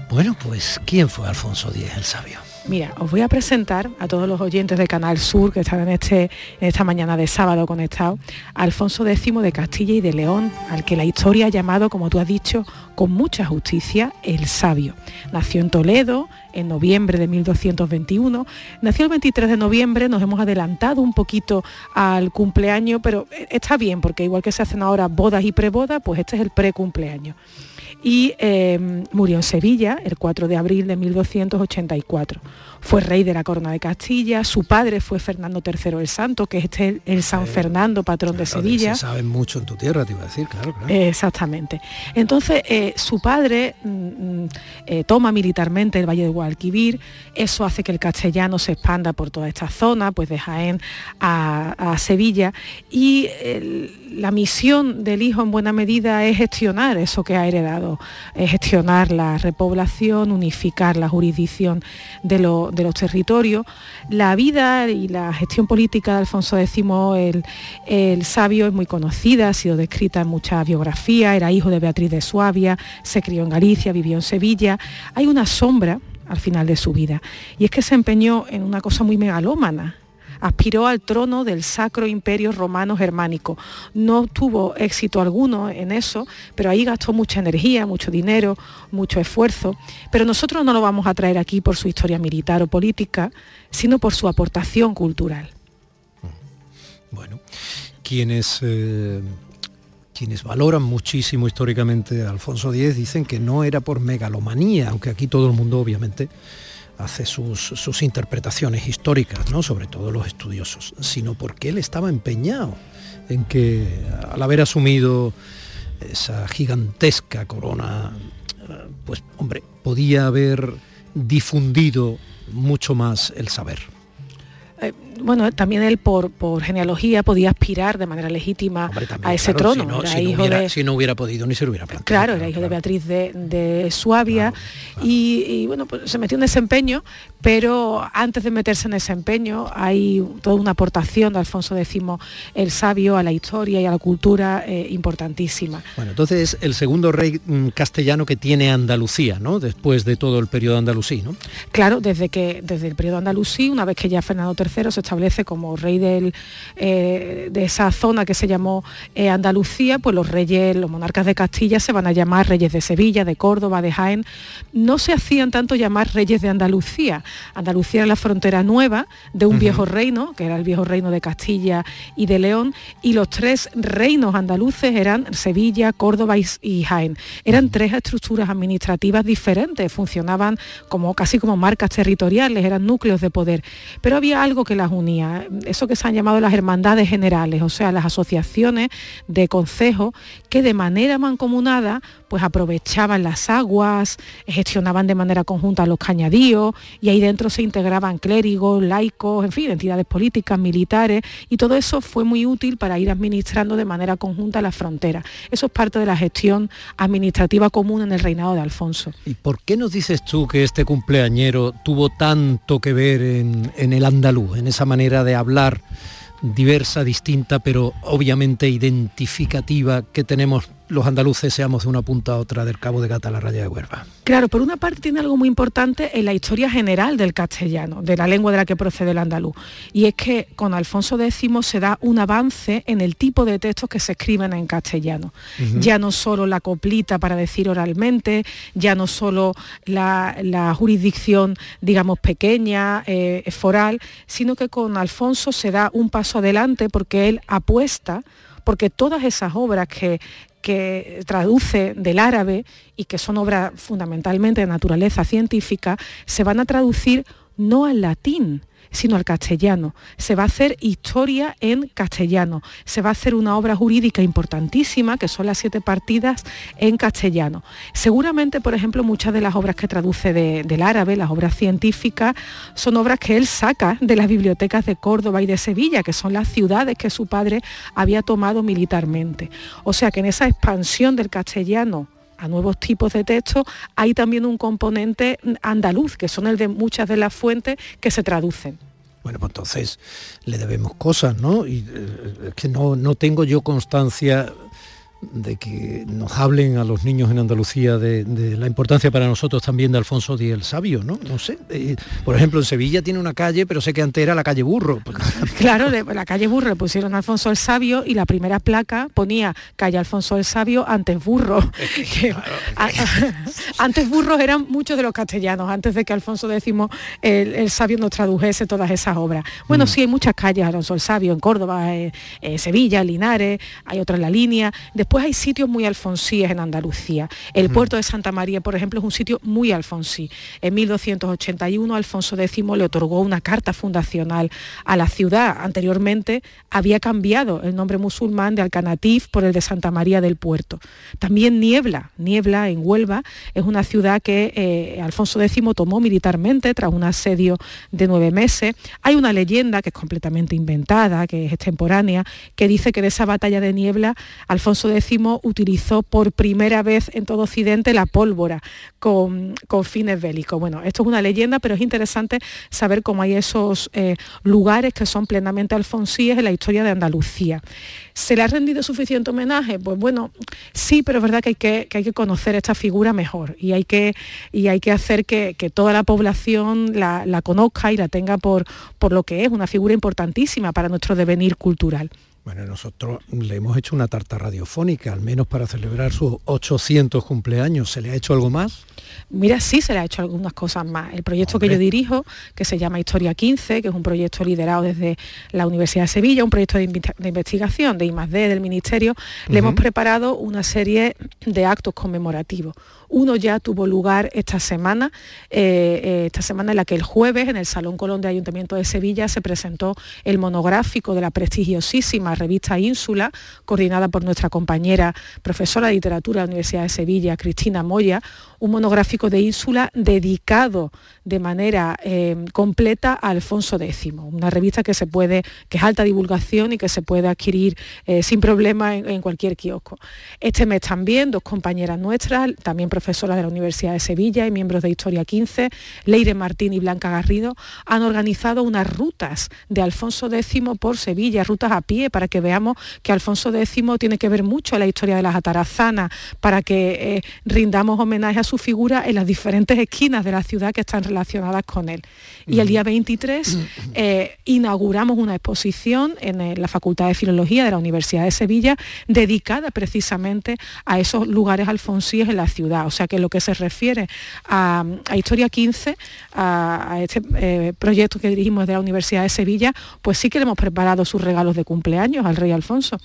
Bueno, pues, ¿quién fue Alfonso X el sabio? Mira, os voy a presentar a todos los oyentes de Canal Sur que están en, este, en esta mañana de sábado conectados, Alfonso X de Castilla y de León, al que la historia ha llamado, como tú has dicho, con mucha justicia, el sabio. Nació en Toledo en noviembre de 1221, nació el 23 de noviembre, nos hemos adelantado un poquito al cumpleaños, pero está bien, porque igual que se hacen ahora bodas y prebodas, pues este es el pre-cumpleaños y eh, murió en Sevilla el 4 de abril de 1284. Fue rey de la corona de Castilla, su padre fue Fernando III el Santo, que es este el, el San Fernando, patrón de Sevilla. Se saben mucho en tu tierra, te iba a decir, claro, claro. Exactamente. Entonces, su padre mm, mm, eh, toma militarmente el Valle de Guadalquivir, eso hace que el castellano se expanda por toda esta zona, pues de Jaén a, Sevilla, y la misión del hijo en buena medida es gestionar eso que ha heredado, es gestionar la repoblación, unificar la jurisdicción de los territorios. La vida y la gestión política de Alfonso X, el, el sabio, es muy conocida, ha sido descrita en muchas biografías, era hijo de Beatriz de Suabia, se crió en Galicia, vivió en Sevilla. Hay una sombra al final de su vida, y es que se empeñó en una cosa muy megalómana, aspiró al trono del Sacro Imperio Romano Germánico. No tuvo éxito alguno en eso, pero ahí gastó mucha energía, mucho dinero, mucho esfuerzo. Pero nosotros no lo vamos a traer aquí por su historia militar o política, sino por su aportación cultural. Bueno, quienes... Eh, quienes valoran muchísimo históricamente a Alfonso X dicen que no era por megalomanía, aunque aquí todo el mundo obviamente hace sus, interpretaciones históricas, ¿no? sobre todo los estudiosos, sino porque él estaba empeñado en que al haber asumido esa gigantesca corona, pues hombre, podía haber difundido mucho más el saber. Eh, bueno, también él por, por genealogía podía aspirar de manera legítima a ese trono. Si no, si, no hubiera, podido ni se lo hubiera planteado. Claro, era hijo de Beatriz de, Suabia Y, bueno, pues se metió en ese empeño, pero antes de meterse en ese empeño hay toda una aportación de Alfonso X el sabio a la historia y a la cultura eh, importantísima. Bueno, entonces el segundo rey mm, castellano que tiene Andalucía, ¿no? Después de todo el periodo andalusí, ¿no? Claro, desde que desde el periodo andalusí, una vez que ya Fernando III se establece como rey eh, de esa zona que se llamó eh, Andalucía, pues los reyes, los monarcas de Castilla se van a llamar reyes de Sevilla, de Córdoba, de Jaén. No se hacían tanto llamar reyes de Andalucía. Andalucía era la frontera nueva de un viejo reino, que era el viejo reino de Castilla y de León, y los tres reinos andaluces eran Sevilla, Córdoba y, Jaén. Eran tres estructuras administrativas diferentes, funcionaban como casi como marcas territoriales, eran núcleos de poder. Pero había algo que las eso que se han llamado las hermandades generales, o sea, las asociaciones de consejos que de manera mancomunada pues aprovechaban las aguas, gestionaban de manera conjunta los cañadíos y ahí dentro se integraban clérigos, laicos, en fin, entidades políticas, militares y todo eso fue muy útil para ir administrando de manera conjunta las fronteras. Eso es parte de la gestión administrativa común en el reinado de Alfonso. ¿Y por qué nos dices tú que este cumpleañero tuvo tanto que ver en, en el andaluz, en esa manera de hablar diversa, distinta, pero obviamente identificativa que tenemos los andaluces seamos de una punta a otra del Cabo de Gata a la raya de Huerva. Claro, por una parte tiene algo muy importante en la historia general del castellano, de la lengua de la que procede el andaluz, y es que con Alfonso X se da un avance en el tipo de textos que se escriben en castellano. Ya no solo la coplita para decir oralmente, ya no solo la, jurisdicción, digamos, pequeña, eh, foral, sino que con Alfonso se da un paso adelante porque él apuesta porque todas esas obras que, que traduce del árabe y que son obras fundamentalmente de naturaleza científica, se van a traducir no al latín, sino al castellano. Se va a hacer historia en castellano. Se va a hacer una obra jurídica importantísima, que son las siete partidas en castellano. Seguramente, por ejemplo, muchas de las obras que traduce del árabe, las obras científicas, son obras que él saca de las bibliotecas de Córdoba y de Sevilla, que son las ciudades que su padre había tomado militarmente. O sea que en esa expansión del castellano a nuevos tipos de texto, hay también un componente andaluz, que son el de muchas de las fuentes que se traducen. Bueno, pues entonces le debemos cosas, ¿no? Y eh, es que no, no tengo yo constancia de que nos hablen a los niños en Andalucía de, la importancia para nosotros también de Alfonso X el Sabio, ¿no? No sé. Eh, por ejemplo, en Sevilla tiene una calle, pero sé que antes era la calle Burro. [LAUGHS] Claro, la calle Burro le pusieron Alfonso el Sabio y la primera placa ponía calle Alfonso el Sabio antes Burro. [LAUGHS] [LAUGHS] antes burros eran muchos de los castellanos, antes de que Alfonso X el, Sabio nos tradujese todas esas obras. Bueno, mm. sí, hay muchas calles Alfonso el Sabio en Córdoba, en Sevilla, Linares, hay otra en la línea. Después hay sitios muy alfonsíes en Andalucía. El puerto de Santa María, por ejemplo, es un sitio muy alfonsí. En 1281 Alfonso X le otorgó una carta fundacional a la ciudad. Anteriormente había cambiado el nombre musulmán de Alcanatif por el de Santa María del Puerto. También Niebla, Niebla en Huelva, es una ciudad que eh, Alfonso X tomó militarmente tras un asedio de nueve meses. Hay una leyenda que es completamente inventada, que es extemporánea, que dice que de esa batalla de Niebla Alfonso X utilizó por primera vez en todo Occidente la pólvora con, fines bélicos. Bueno, esto es una leyenda, pero es interesante saber cómo hay esos eh, lugares que son plenamente alfonsíes en la historia de Andalucía. ¿Se le ha rendido suficiente homenaje? Pues bueno, sí, pero es verdad que hay que, hay que conocer esta figura mejor y hay que, y hay que hacer que, toda la población la, la, conozca y la tenga por, por lo que es una figura importantísima para nuestro devenir cultural. Bueno, nosotros le hemos hecho una tarta radiofónica, al menos para celebrar sus 800 cumpleaños. ¿Se le ha hecho algo más? Mira, sí se le ha hecho algunas cosas más. El proyecto que yo dirijo, que se llama Historia 15, que es un proyecto liderado desde la Universidad de Sevilla, un proyecto de, investigación de I+.D. del Ministerio, le hemos preparado una serie de actos conmemorativos. Uno ya tuvo lugar esta semana, eh, eh, esta semana en la que el jueves en el Salón Colón de Ayuntamiento de Sevilla se presentó el monográfico de la prestigiosísima revista Ínsula, coordinada por nuestra compañera profesora de literatura de la Universidad de Sevilla, Cristina Moya, un monográfico de Ínsula dedicado de manera eh, completa a Alfonso X, una revista que se puede, que es alta divulgación y que se puede adquirir sin problema en, en, cualquier kiosco. Este mes también dos compañeras nuestras, también profesoras de la Universidad de Sevilla y miembros de Historia 15, Leire Martín y Blanca Garrido, han organizado unas rutas de Alfonso X por Sevilla, rutas a pie, para que veamos que Alfonso X tiene que ver mucho en la historia de las atarazanas, para que eh, rindamos homenaje a su figura en las diferentes esquinas de la ciudad que están relacionadas con él. Y el día 23 eh, inauguramos una exposición en eh, la Facultad de Filología de la Universidad de Sevilla dedicada precisamente a esos lugares alfonsíes en la ciudad o sea que lo que se refiere a, Historia 15, a, este eh, proyecto que dirigimos de la Universidad de Sevilla, pues sí que le hemos preparado sus regalos de cumpleaños al rey Alfonso.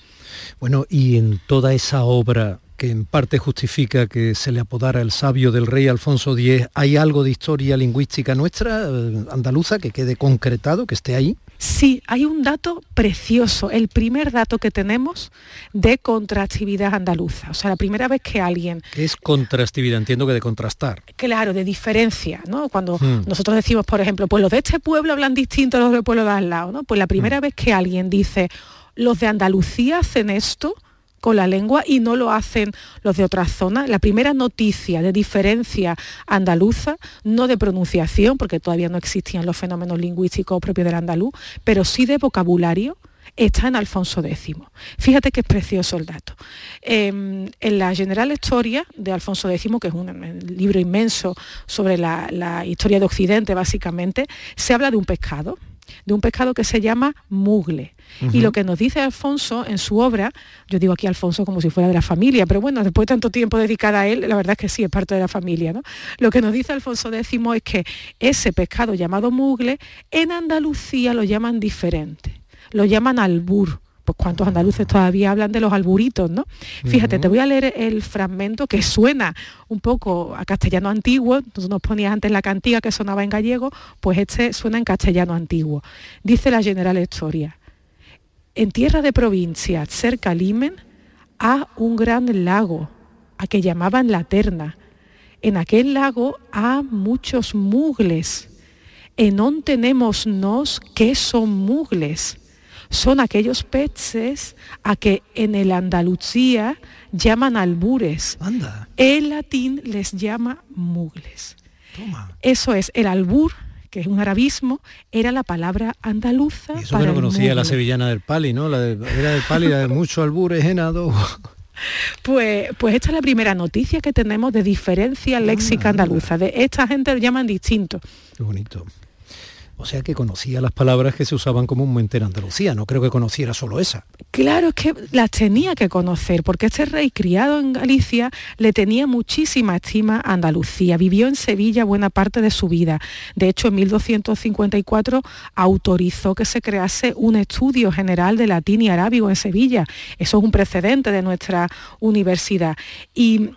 Bueno, y en toda esa obra que en parte justifica que se le apodara el sabio del rey Alfonso X, ¿hay algo de historia lingüística nuestra, eh, andaluza, que quede concretado, que esté ahí? Sí, hay un dato precioso, el primer dato que tenemos de contractividad andaluza. O sea, la primera vez que alguien... ¿Qué es contractividad? Entiendo que de contrastar. Claro, de diferencia, ¿no? Cuando hmm. nosotros decimos, por ejemplo, pues los de este pueblo hablan distinto a los del pueblo de al lado, ¿no? Pues la primera hmm. vez que alguien dice, los de Andalucía hacen esto, con la lengua y no lo hacen los de otras zonas. La primera noticia de diferencia andaluza, no de pronunciación, porque todavía no existían los fenómenos lingüísticos propios del andaluz, pero sí de vocabulario, está en Alfonso X. Fíjate que es precioso el dato. Em, en la General Historia de Alfonso X, que es un libro inmenso sobre la, la historia de Occidente, básicamente, se habla de un pescado, de un pescado que se llama mugle. Y lo que nos dice Alfonso en su obra, yo digo aquí Alfonso como si fuera de la familia, pero bueno, después de tanto tiempo dedicada a él, la verdad es que sí, es parte de la familia. ¿no? Lo que nos dice Alfonso X es que ese pescado llamado mugle, en Andalucía lo llaman diferente, lo llaman albur pues cuántos andaluces todavía hablan de los alburitos, ¿no? Fíjate, te voy a leer el fragmento que suena un poco a castellano antiguo, tú nos ponías antes la cantiga que sonaba en gallego, pues este suena en castellano antiguo. Dice la General Historia, en tierra de provincia, cerca Limen, hay un gran lago, a que llamaban la Terna. En aquel lago hay muchos mugles. En on tenemos nos que son mugles son aquellos peces a que en el Andalucía llaman albures. Anda. El latín les llama mugles. Eso es, el albur que es un arabismo, era la palabra andaluza. eso que no conocía la sevillana del pali, ¿no? La de, era del pali, la de mucho albures [LAUGHS] en Pues, pues esta es la primera noticia que tenemos de diferencia léxica andaluza. De esta gente lo llaman distinto. Qué bonito. O sea que conocía las palabras que se usaban comúnmente en Andalucía, no creo que conociera solo esa. Claro, es que las tenía que conocer, porque este rey criado en Galicia le tenía muchísima estima a Andalucía. Vivió en Sevilla buena parte de su vida. De hecho, en 1254 autorizó que se crease un estudio general de latín y arábigo en Sevilla. Eso es un precedente de nuestra universidad. Y,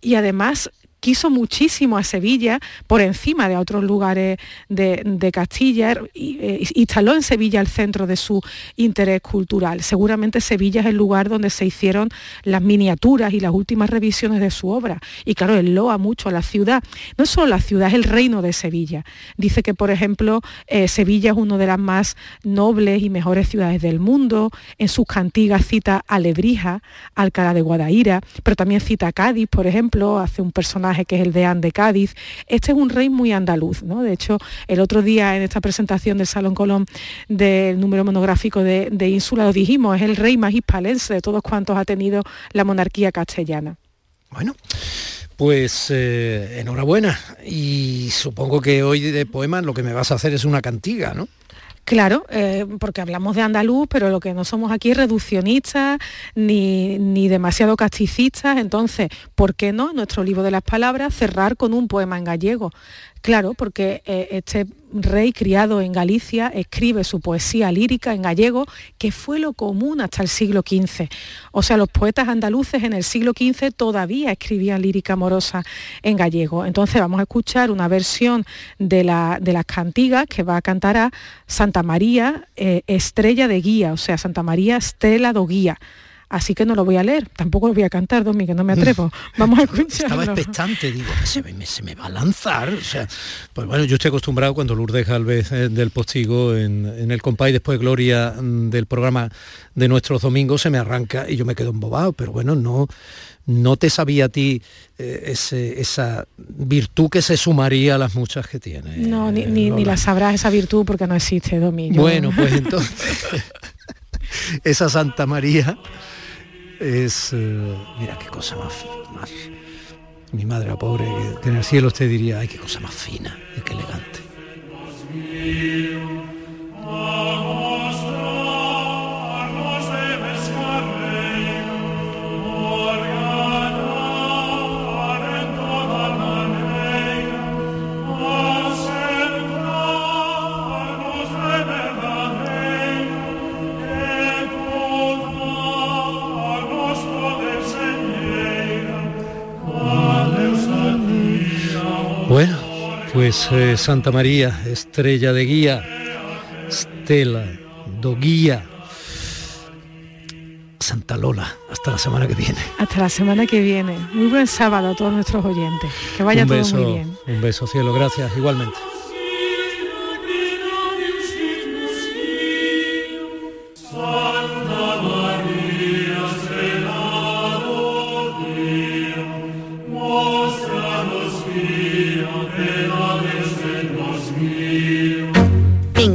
y además quiso muchísimo a Sevilla por encima de otros lugares de, Castilla y eh, instaló en Sevilla el centro de su interés cultural. Seguramente Sevilla es el lugar donde se hicieron las miniaturas y las últimas revisiones de su obra. Y claro, él loa mucho a la ciudad. No solo la ciudad, es el reino de Sevilla. Dice que, por ejemplo, eh, Sevilla es una de las más nobles y mejores ciudades del mundo. En sus cantigas cita a Lebrija, Alcalá de Guadaira, pero también cita a Cádiz, por ejemplo, hace un personaje que es el deán de Cádiz. Este es un rey muy andaluz, ¿no? De hecho, el otro día en esta presentación del Salón Colón del número monográfico de, de Ínsula lo dijimos, es el rey más hispalense de todos cuantos ha tenido la monarquía castellana. Bueno. Pues eh, enhorabuena y supongo que hoy de poemas lo que me vas a hacer es una cantiga, ¿no? Claro, eh, porque hablamos de andaluz, pero lo que no somos aquí es reduccionistas ni, ni demasiado casticistas, entonces, ¿por qué no nuestro libro de las palabras cerrar con un poema en gallego? Claro, porque eh, este rey criado en Galicia escribe su poesía lírica en gallego, que fue lo común hasta el siglo XV. O sea, los poetas andaluces en el siglo XV todavía escribían lírica amorosa en gallego. Entonces vamos a escuchar una versión de, la, de las cantigas que va a cantar a Santa María eh, Estrella de Guía, o sea, Santa María Estrella do Guía así que no lo voy a leer, tampoco lo voy a cantar, Domi, que no me atrevo. [LAUGHS] Vamos a escucharlo. Estaba expectante, digo, se me, se me va a lanzar. O sea, pues bueno, yo estoy acostumbrado cuando Lourdes Galvez eh, del Postigo en, el compay después de Gloria mm, del programa de nuestros domingos se me arranca y yo me quedo embobado, pero bueno, no, no te sabía a ti eh, esa virtud que se sumaría a las muchas que tiene. No, ni, ni, la sabrás esa virtud porque no existe, Domi. Bueno, [LAUGHS] pues entonces, [LAUGHS] esa Santa María es, eh, mira qué cosa más, mi madre pobre, que en el cielo usted diría, ay, qué cosa más fina qué elegante. Pues eh, Santa María, estrella de guía, Estela, do guía. Santa Lola, hasta la semana que viene. Hasta la semana que viene. Muy buen sábado a todos nuestros oyentes. Que vaya todo muy bien. Un beso, cielo, gracias, igualmente.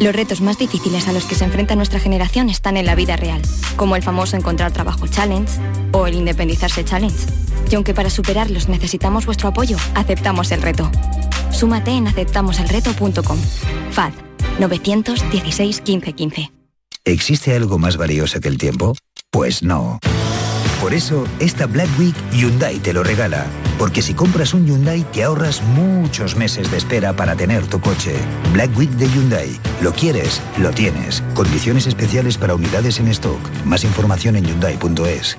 los retos más difíciles a los que se enfrenta nuestra generación están en la vida real, como el famoso encontrar trabajo challenge o el independizarse challenge. Y aunque para superarlos necesitamos vuestro apoyo, aceptamos el reto. Súmate en aceptamoselreto.com. FAD 916 1515. ¿Existe algo más valioso que el tiempo? Pues no. Por eso, esta Black Week Hyundai te lo regala. Porque si compras un Hyundai te ahorras muchos meses de espera para tener tu coche. Black Week de Hyundai. Lo quieres, lo tienes. Condiciones especiales para unidades en stock. Más información en hyundai.es.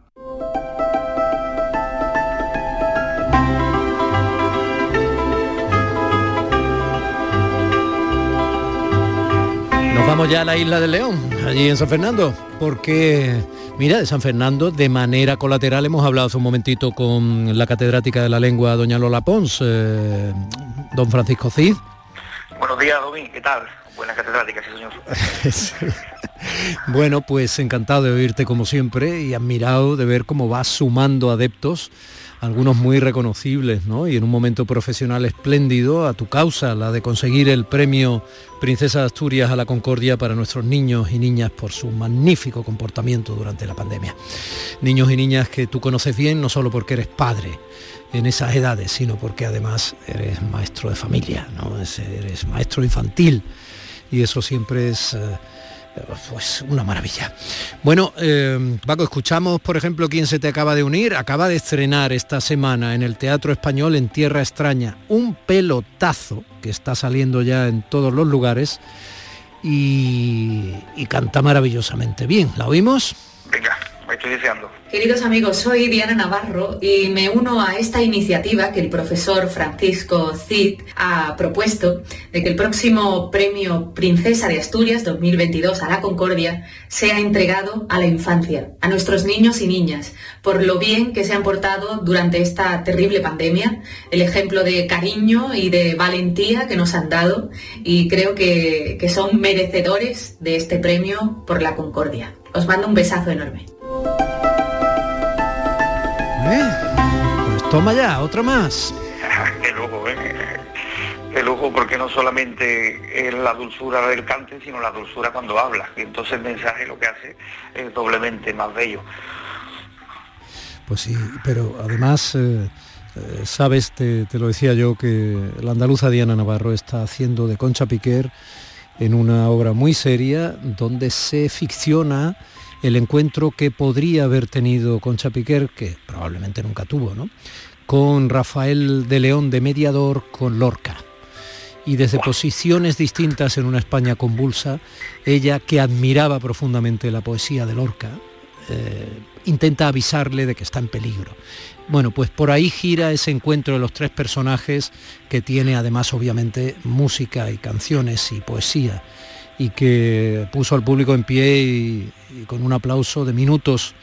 Nos vamos ya a la isla del León, allí en San Fernando, porque, mira, de San Fernando, de manera colateral, hemos hablado hace un momentito con la catedrática de la lengua, doña Lola Pons, eh, don Francisco Cid. Buenos días, Domi, ¿qué tal? Buena catedrática, sí, señor. [LAUGHS] Bueno, pues encantado de oírte como siempre y admirado de ver cómo vas sumando adeptos algunos muy reconocibles, ¿no? Y en un momento profesional espléndido a tu causa, la de conseguir el premio Princesa de Asturias a la Concordia para nuestros niños y niñas por su magnífico comportamiento durante la pandemia. Niños y niñas que tú conoces bien, no solo porque eres padre en esas edades, sino porque además eres maestro de familia, ¿no? Eres maestro infantil y eso siempre es... Eh, pues una maravilla. Bueno, eh, Paco, escuchamos, por ejemplo, quién se te acaba de unir. Acaba de estrenar esta semana en el Teatro Español en Tierra Extraña un pelotazo que está saliendo ya en todos los lugares y, y canta maravillosamente bien. ¿La oímos? Venga, estoy deseando. Queridos amigos, soy Diana Navarro y me uno a esta iniciativa que el profesor Francisco Cid ha propuesto de que el próximo premio Princesa de Asturias 2022 a la Concordia sea entregado a la infancia, a nuestros niños y niñas, por lo bien que se han portado durante esta terrible pandemia, el ejemplo de cariño y de valentía que nos han dado y creo que, que son merecedores de este premio por la Concordia. Os mando un besazo enorme. Pues toma ya, otro más. Qué lujo, ¿eh? Qué lujo porque no solamente es la dulzura del cante, sino la dulzura cuando habla. Y entonces el mensaje lo que hace es doblemente más bello. Pues sí, pero además, eh, eh, sabes, te, te lo decía yo, que la andaluza Diana Navarro está haciendo de Concha Piquer en una obra muy seria donde se ficciona el encuentro que podría haber tenido Concha Piquer, que probablemente nunca tuvo, ¿no? con Rafael de León de mediador con Lorca. Y desde posiciones distintas en una España convulsa, ella que admiraba profundamente la poesía de Lorca, eh, intenta avisarle de que está en peligro. Bueno, pues por ahí gira ese encuentro de los tres personajes que tiene además obviamente música y canciones y poesía y que puso al público en pie y, con un aplauso de minutos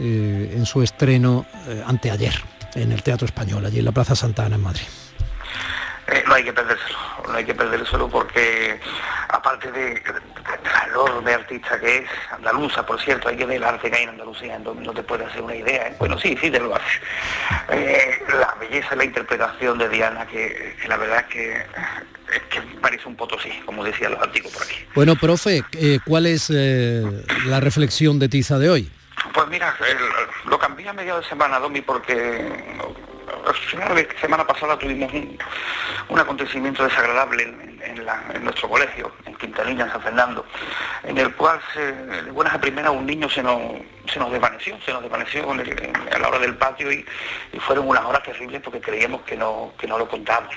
eh, en su estreno eh, anteayer en el Teatro Español, allí en la Plaza Santa Ana en Madrid. Eh, no hay que perdérselo, no hay que perdérselo porque aparte de, de, de la enorme artista que es, andaluza, por cierto, hay que ver el arte que hay en Andalucía, entonces no te puedes hacer una idea, ¿eh? bueno sí, sí te lo haces. Eh, la belleza y la interpretación de Diana, que, que la verdad es que, es que parece un potosí, como decían los antiguos por aquí. Bueno, profe, ¿cuál es la reflexión de Tiza de hoy? Pues mira, el, lo cambié a medio de semana, Domi, porque de semana pasada tuvimos un, acontecimiento desagradable en, la, nuestro colegio, en Quintanilla, en San Fernando, en el cual de buenas a primeras un niño se nos, desvaneció, se nos desvaneció a la hora del patio y, fueron unas horas terribles porque creíamos que no, lo contábamos.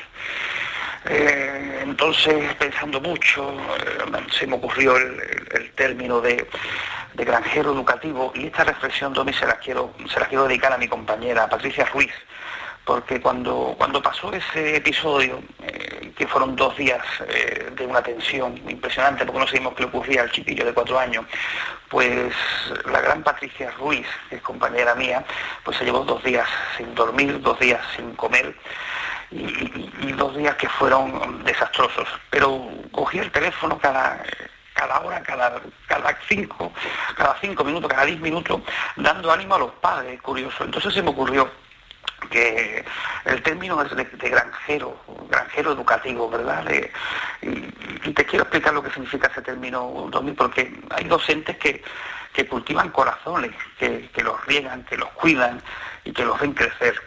Eh, entonces, pensando mucho, eh, se me ocurrió el, término de, granjero educativo y esta reflexión, Domi, la se la quiero dedicar a mi compañera Patricia Ruiz, porque cuando, cuando pasó ese episodio, eh, que fueron dos días eh, de una tensión impresionante, porque no sabíamos qué le ocurría al chiquillo de cuatro años, pues la gran Patricia Ruiz, que es compañera mía, pues se llevó dos días sin dormir, dos días sin comer, y, dos días que fueron desastrosos. Pero cogí el teléfono cada, cada hora, cada, cada cinco, cada cinco minutos, cada diez minutos, dando ánimo a los padres, curioso. Entonces se me ocurrió que el término es de, granjero, granjero educativo, ¿verdad? Y, te quiero explicar lo que significa ese término, Domi, porque hay docentes que, que cultivan corazones, que, que los riegan, que los cuidan y que los ven crecer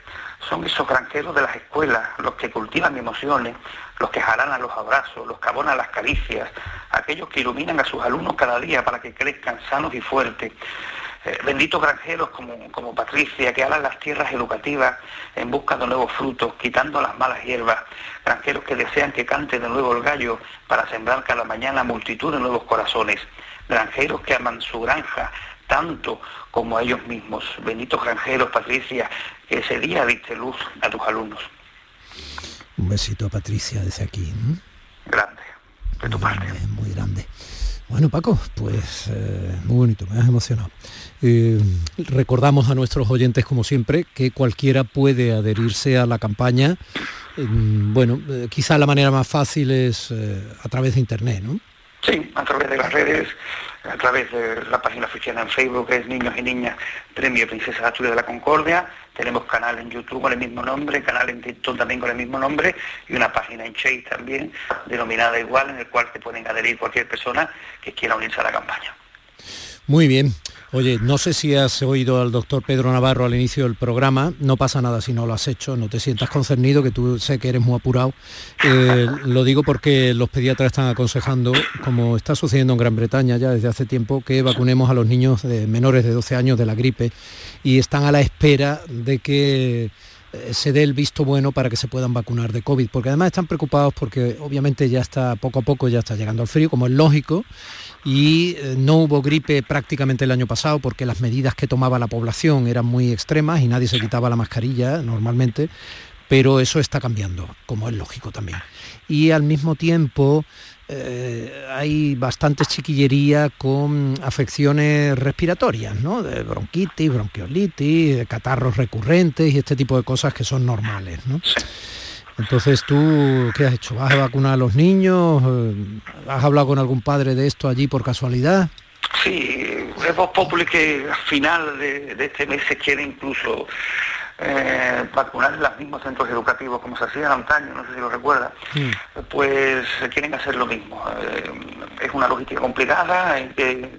son esos granjeros de las escuelas, los que cultivan emociones, los que jalanan los abrazos, los que abonan las caricias, aquellos que iluminan a sus alumnos cada día para que crezcan sanos y fuertes. Eh, benditos granjeros como, como Patricia, que alan las tierras educativas en busca de nuevos frutos, quitando las malas hierbas, granjeros que desean que cante de nuevo el gallo para sembrar cada mañana multitud de nuevos corazones, granjeros que aman su granja, tanto como a ellos mismos. Benditos granjeros, Patricia, que ese día diste luz a tus alumnos. Un besito a Patricia desde aquí. ¿eh? Grande. de tu parte. Muy grande. Bueno, Paco, pues eh, muy bonito, me has emocionado. Eh, recordamos a nuestros oyentes, como siempre, que cualquiera puede adherirse a la campaña. Mm, bueno, eh, quizá la manera más fácil es a través de Internet, ¿no? Sí, a través de las redes, a través de la página oficial en Facebook, que es Niños y Niñas Premio Princesa Asturias de la Concordia. Tenemos canal en YouTube con el mismo nombre, canal en TikTok también con el mismo nombre y una página en Chase también, denominada igual, en el cual se pueden adherir cualquier persona que quiera unirse a la campaña. Muy bien. Oye, no sé si has oído al doctor Pedro Navarro al inicio del programa, no pasa nada si no lo has hecho, no te sientas concernido, que tú sé que eres muy apurado. Eh, lo digo porque los pediatras están aconsejando, como está sucediendo en Gran Bretaña ya desde hace tiempo, que vacunemos a los niños menores de 12 años de la gripe y están a la espera de que eh, se dé el visto bueno para que se puedan vacunar de COVID, porque además están preocupados porque obviamente ya está poco a poco, ya está llegando el frío, como es lógico, y eh, no hubo gripe prácticamente el año pasado porque las medidas que tomaba la población eran muy extremas y nadie se quitaba la mascarilla normalmente, pero eso está cambiando, como es lógico también. Y al mismo tiempo eh, hay bastante chiquillería con afecciones respiratorias, ¿no? De bronquitis, bronquiolitis, catarros recurrentes y este tipo de cosas que son normales, ¿no? Entonces tú, ¿qué has hecho? ¿Vas a vacunar a los niños? ¿Has hablado con algún padre de esto allí por casualidad? Sí, es Voz Populi que al final de, de este mes se quiere incluso eh, vacunar en los mismos centros educativos como se hacía antaño, no sé si lo recuerda, pues quieren hacer lo mismo. Eh, es una logística complicada, hay que,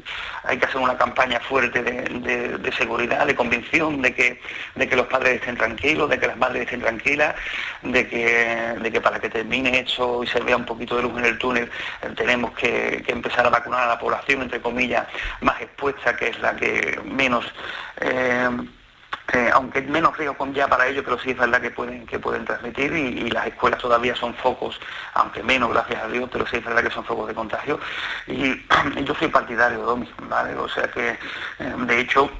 hay que hacer una campaña fuerte de, seguridad, de convicción, de que, de que los padres estén tranquilos, de que las madres estén tranquilas, de que, de que para que termine esto y se vea un poquito de luz en el túnel, eh, tenemos que, empezar a vacunar a la población, entre comillas, más expuesta, que es la que menos... Eh, aunque menos riesgo ya para ellos, pero sí es verdad que pueden, que pueden transmitir y, las escuelas todavía son focos, aunque menos, gracias a Dios, pero sí es verdad que son focos de contagio. Y, [CLEARS THROAT] yo soy partidario Domi, ¿vale? O sea que, eh, de hecho,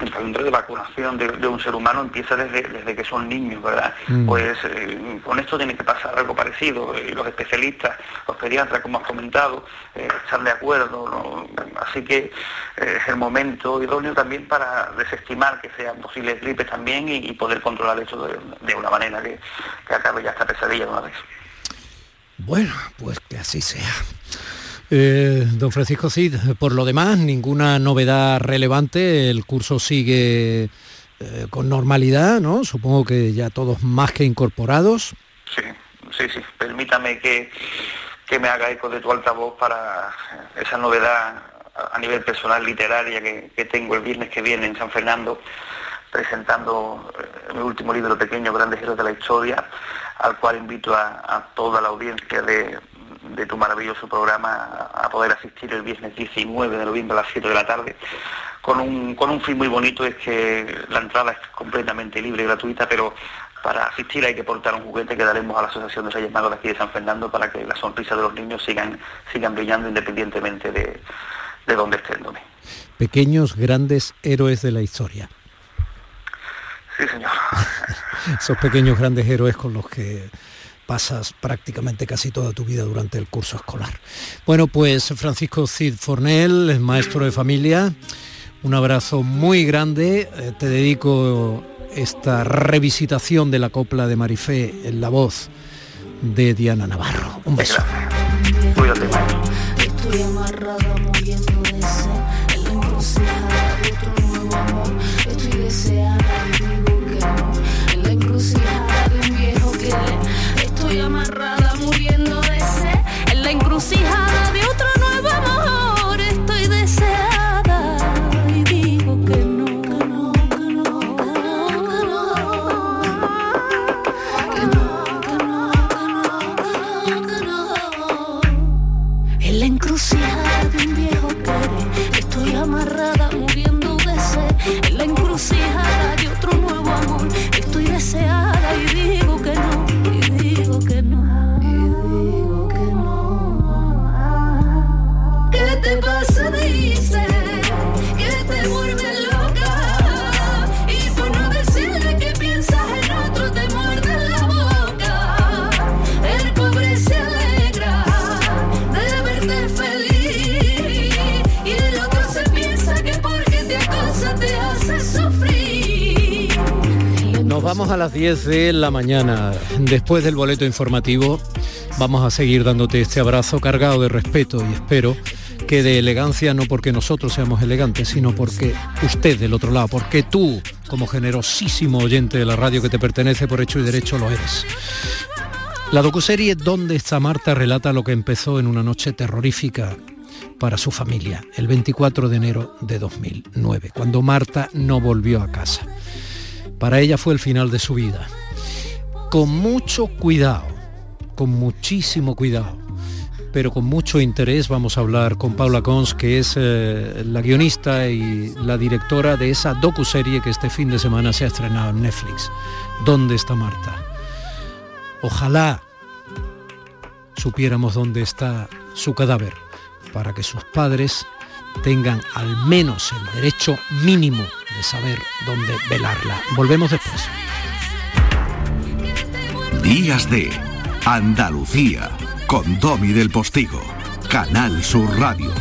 el calendario de vacunación de, un ser humano empieza desde, desde que son niños, ¿verdad? Mm. Pues eh, con esto tiene que pasar algo parecido. Y los especialistas, los pediatras, como has comentado, eh, están de acuerdo. Así que eh, es el momento idóneo también para desestimar que sean posibles gripes también y, poder controlar eso de, una manera que, que acabe ya esta pesadilla de una vez. Bueno, pues que así sea. Eh, don Francisco Cid, por lo demás, ninguna novedad relevante, el curso sigue eh, con normalidad, ¿no? Supongo que ya todos más que incorporados. Sí, sí, sí. Permítame que, me haga eco de tu altavoz para esa novedad a nivel personal literaria que, tengo el viernes que viene en San Fernando, presentando eh, mi último libro pequeño, Grandes Héroes de la Historia, al cual invito a toda la audiencia de, de tu maravilloso programa a poder asistir el viernes 19 de noviembre a las 7 de la tarde con un, con un fin muy bonito, es que la entrada es completamente libre y gratuita, pero para asistir hay que portar un juguete que daremos a la Asociación de Reyes Magos de aquí de San Fernando para que las sonrisas de los niños sigan, sigan brillando independientemente de, de dónde estén. Pequeños, grandes héroes de la historia. Sí, señor. [LAUGHS] Esos pequeños, grandes héroes con los que pasas prácticamente casi toda tu vida durante el curso escolar. Bueno, pues Francisco Cid Fornel, maestro de familia, un abrazo muy grande. Eh, te dedico esta revisitación de la copla de Marifé en la voz de Diana Navarro. Un beso. amarrada, muriendo de sed en la encrucijada. A las 10 de la mañana. Después del boleto informativo, vamos a seguir dándote este abrazo cargado de respeto y espero que de elegancia no porque nosotros seamos elegantes, sino porque usted del otro lado, porque tú, como generosísimo oyente de la radio que te pertenece por hecho y derecho, lo eres. La docuserie ¿Dónde está Marta? relata lo que empezó en una noche terrorífica para su familia, el 24 de enero de 2009, cuando Marta no volvió a casa. Para ella fue el final de su vida. Con mucho cuidado, con muchísimo cuidado, pero con mucho interés vamos a hablar con Paula Cons, que es eh, la guionista y la directora de esa docuserie que este fin de semana se ha estrenado en Netflix. ¿Dónde está Marta? Ojalá supiéramos dónde está su cadáver para que sus padres tengan al menos el derecho mínimo de saber dónde velarla. Volvemos después. Días de Andalucía con Domi del Postigo, Canal Sur Radio.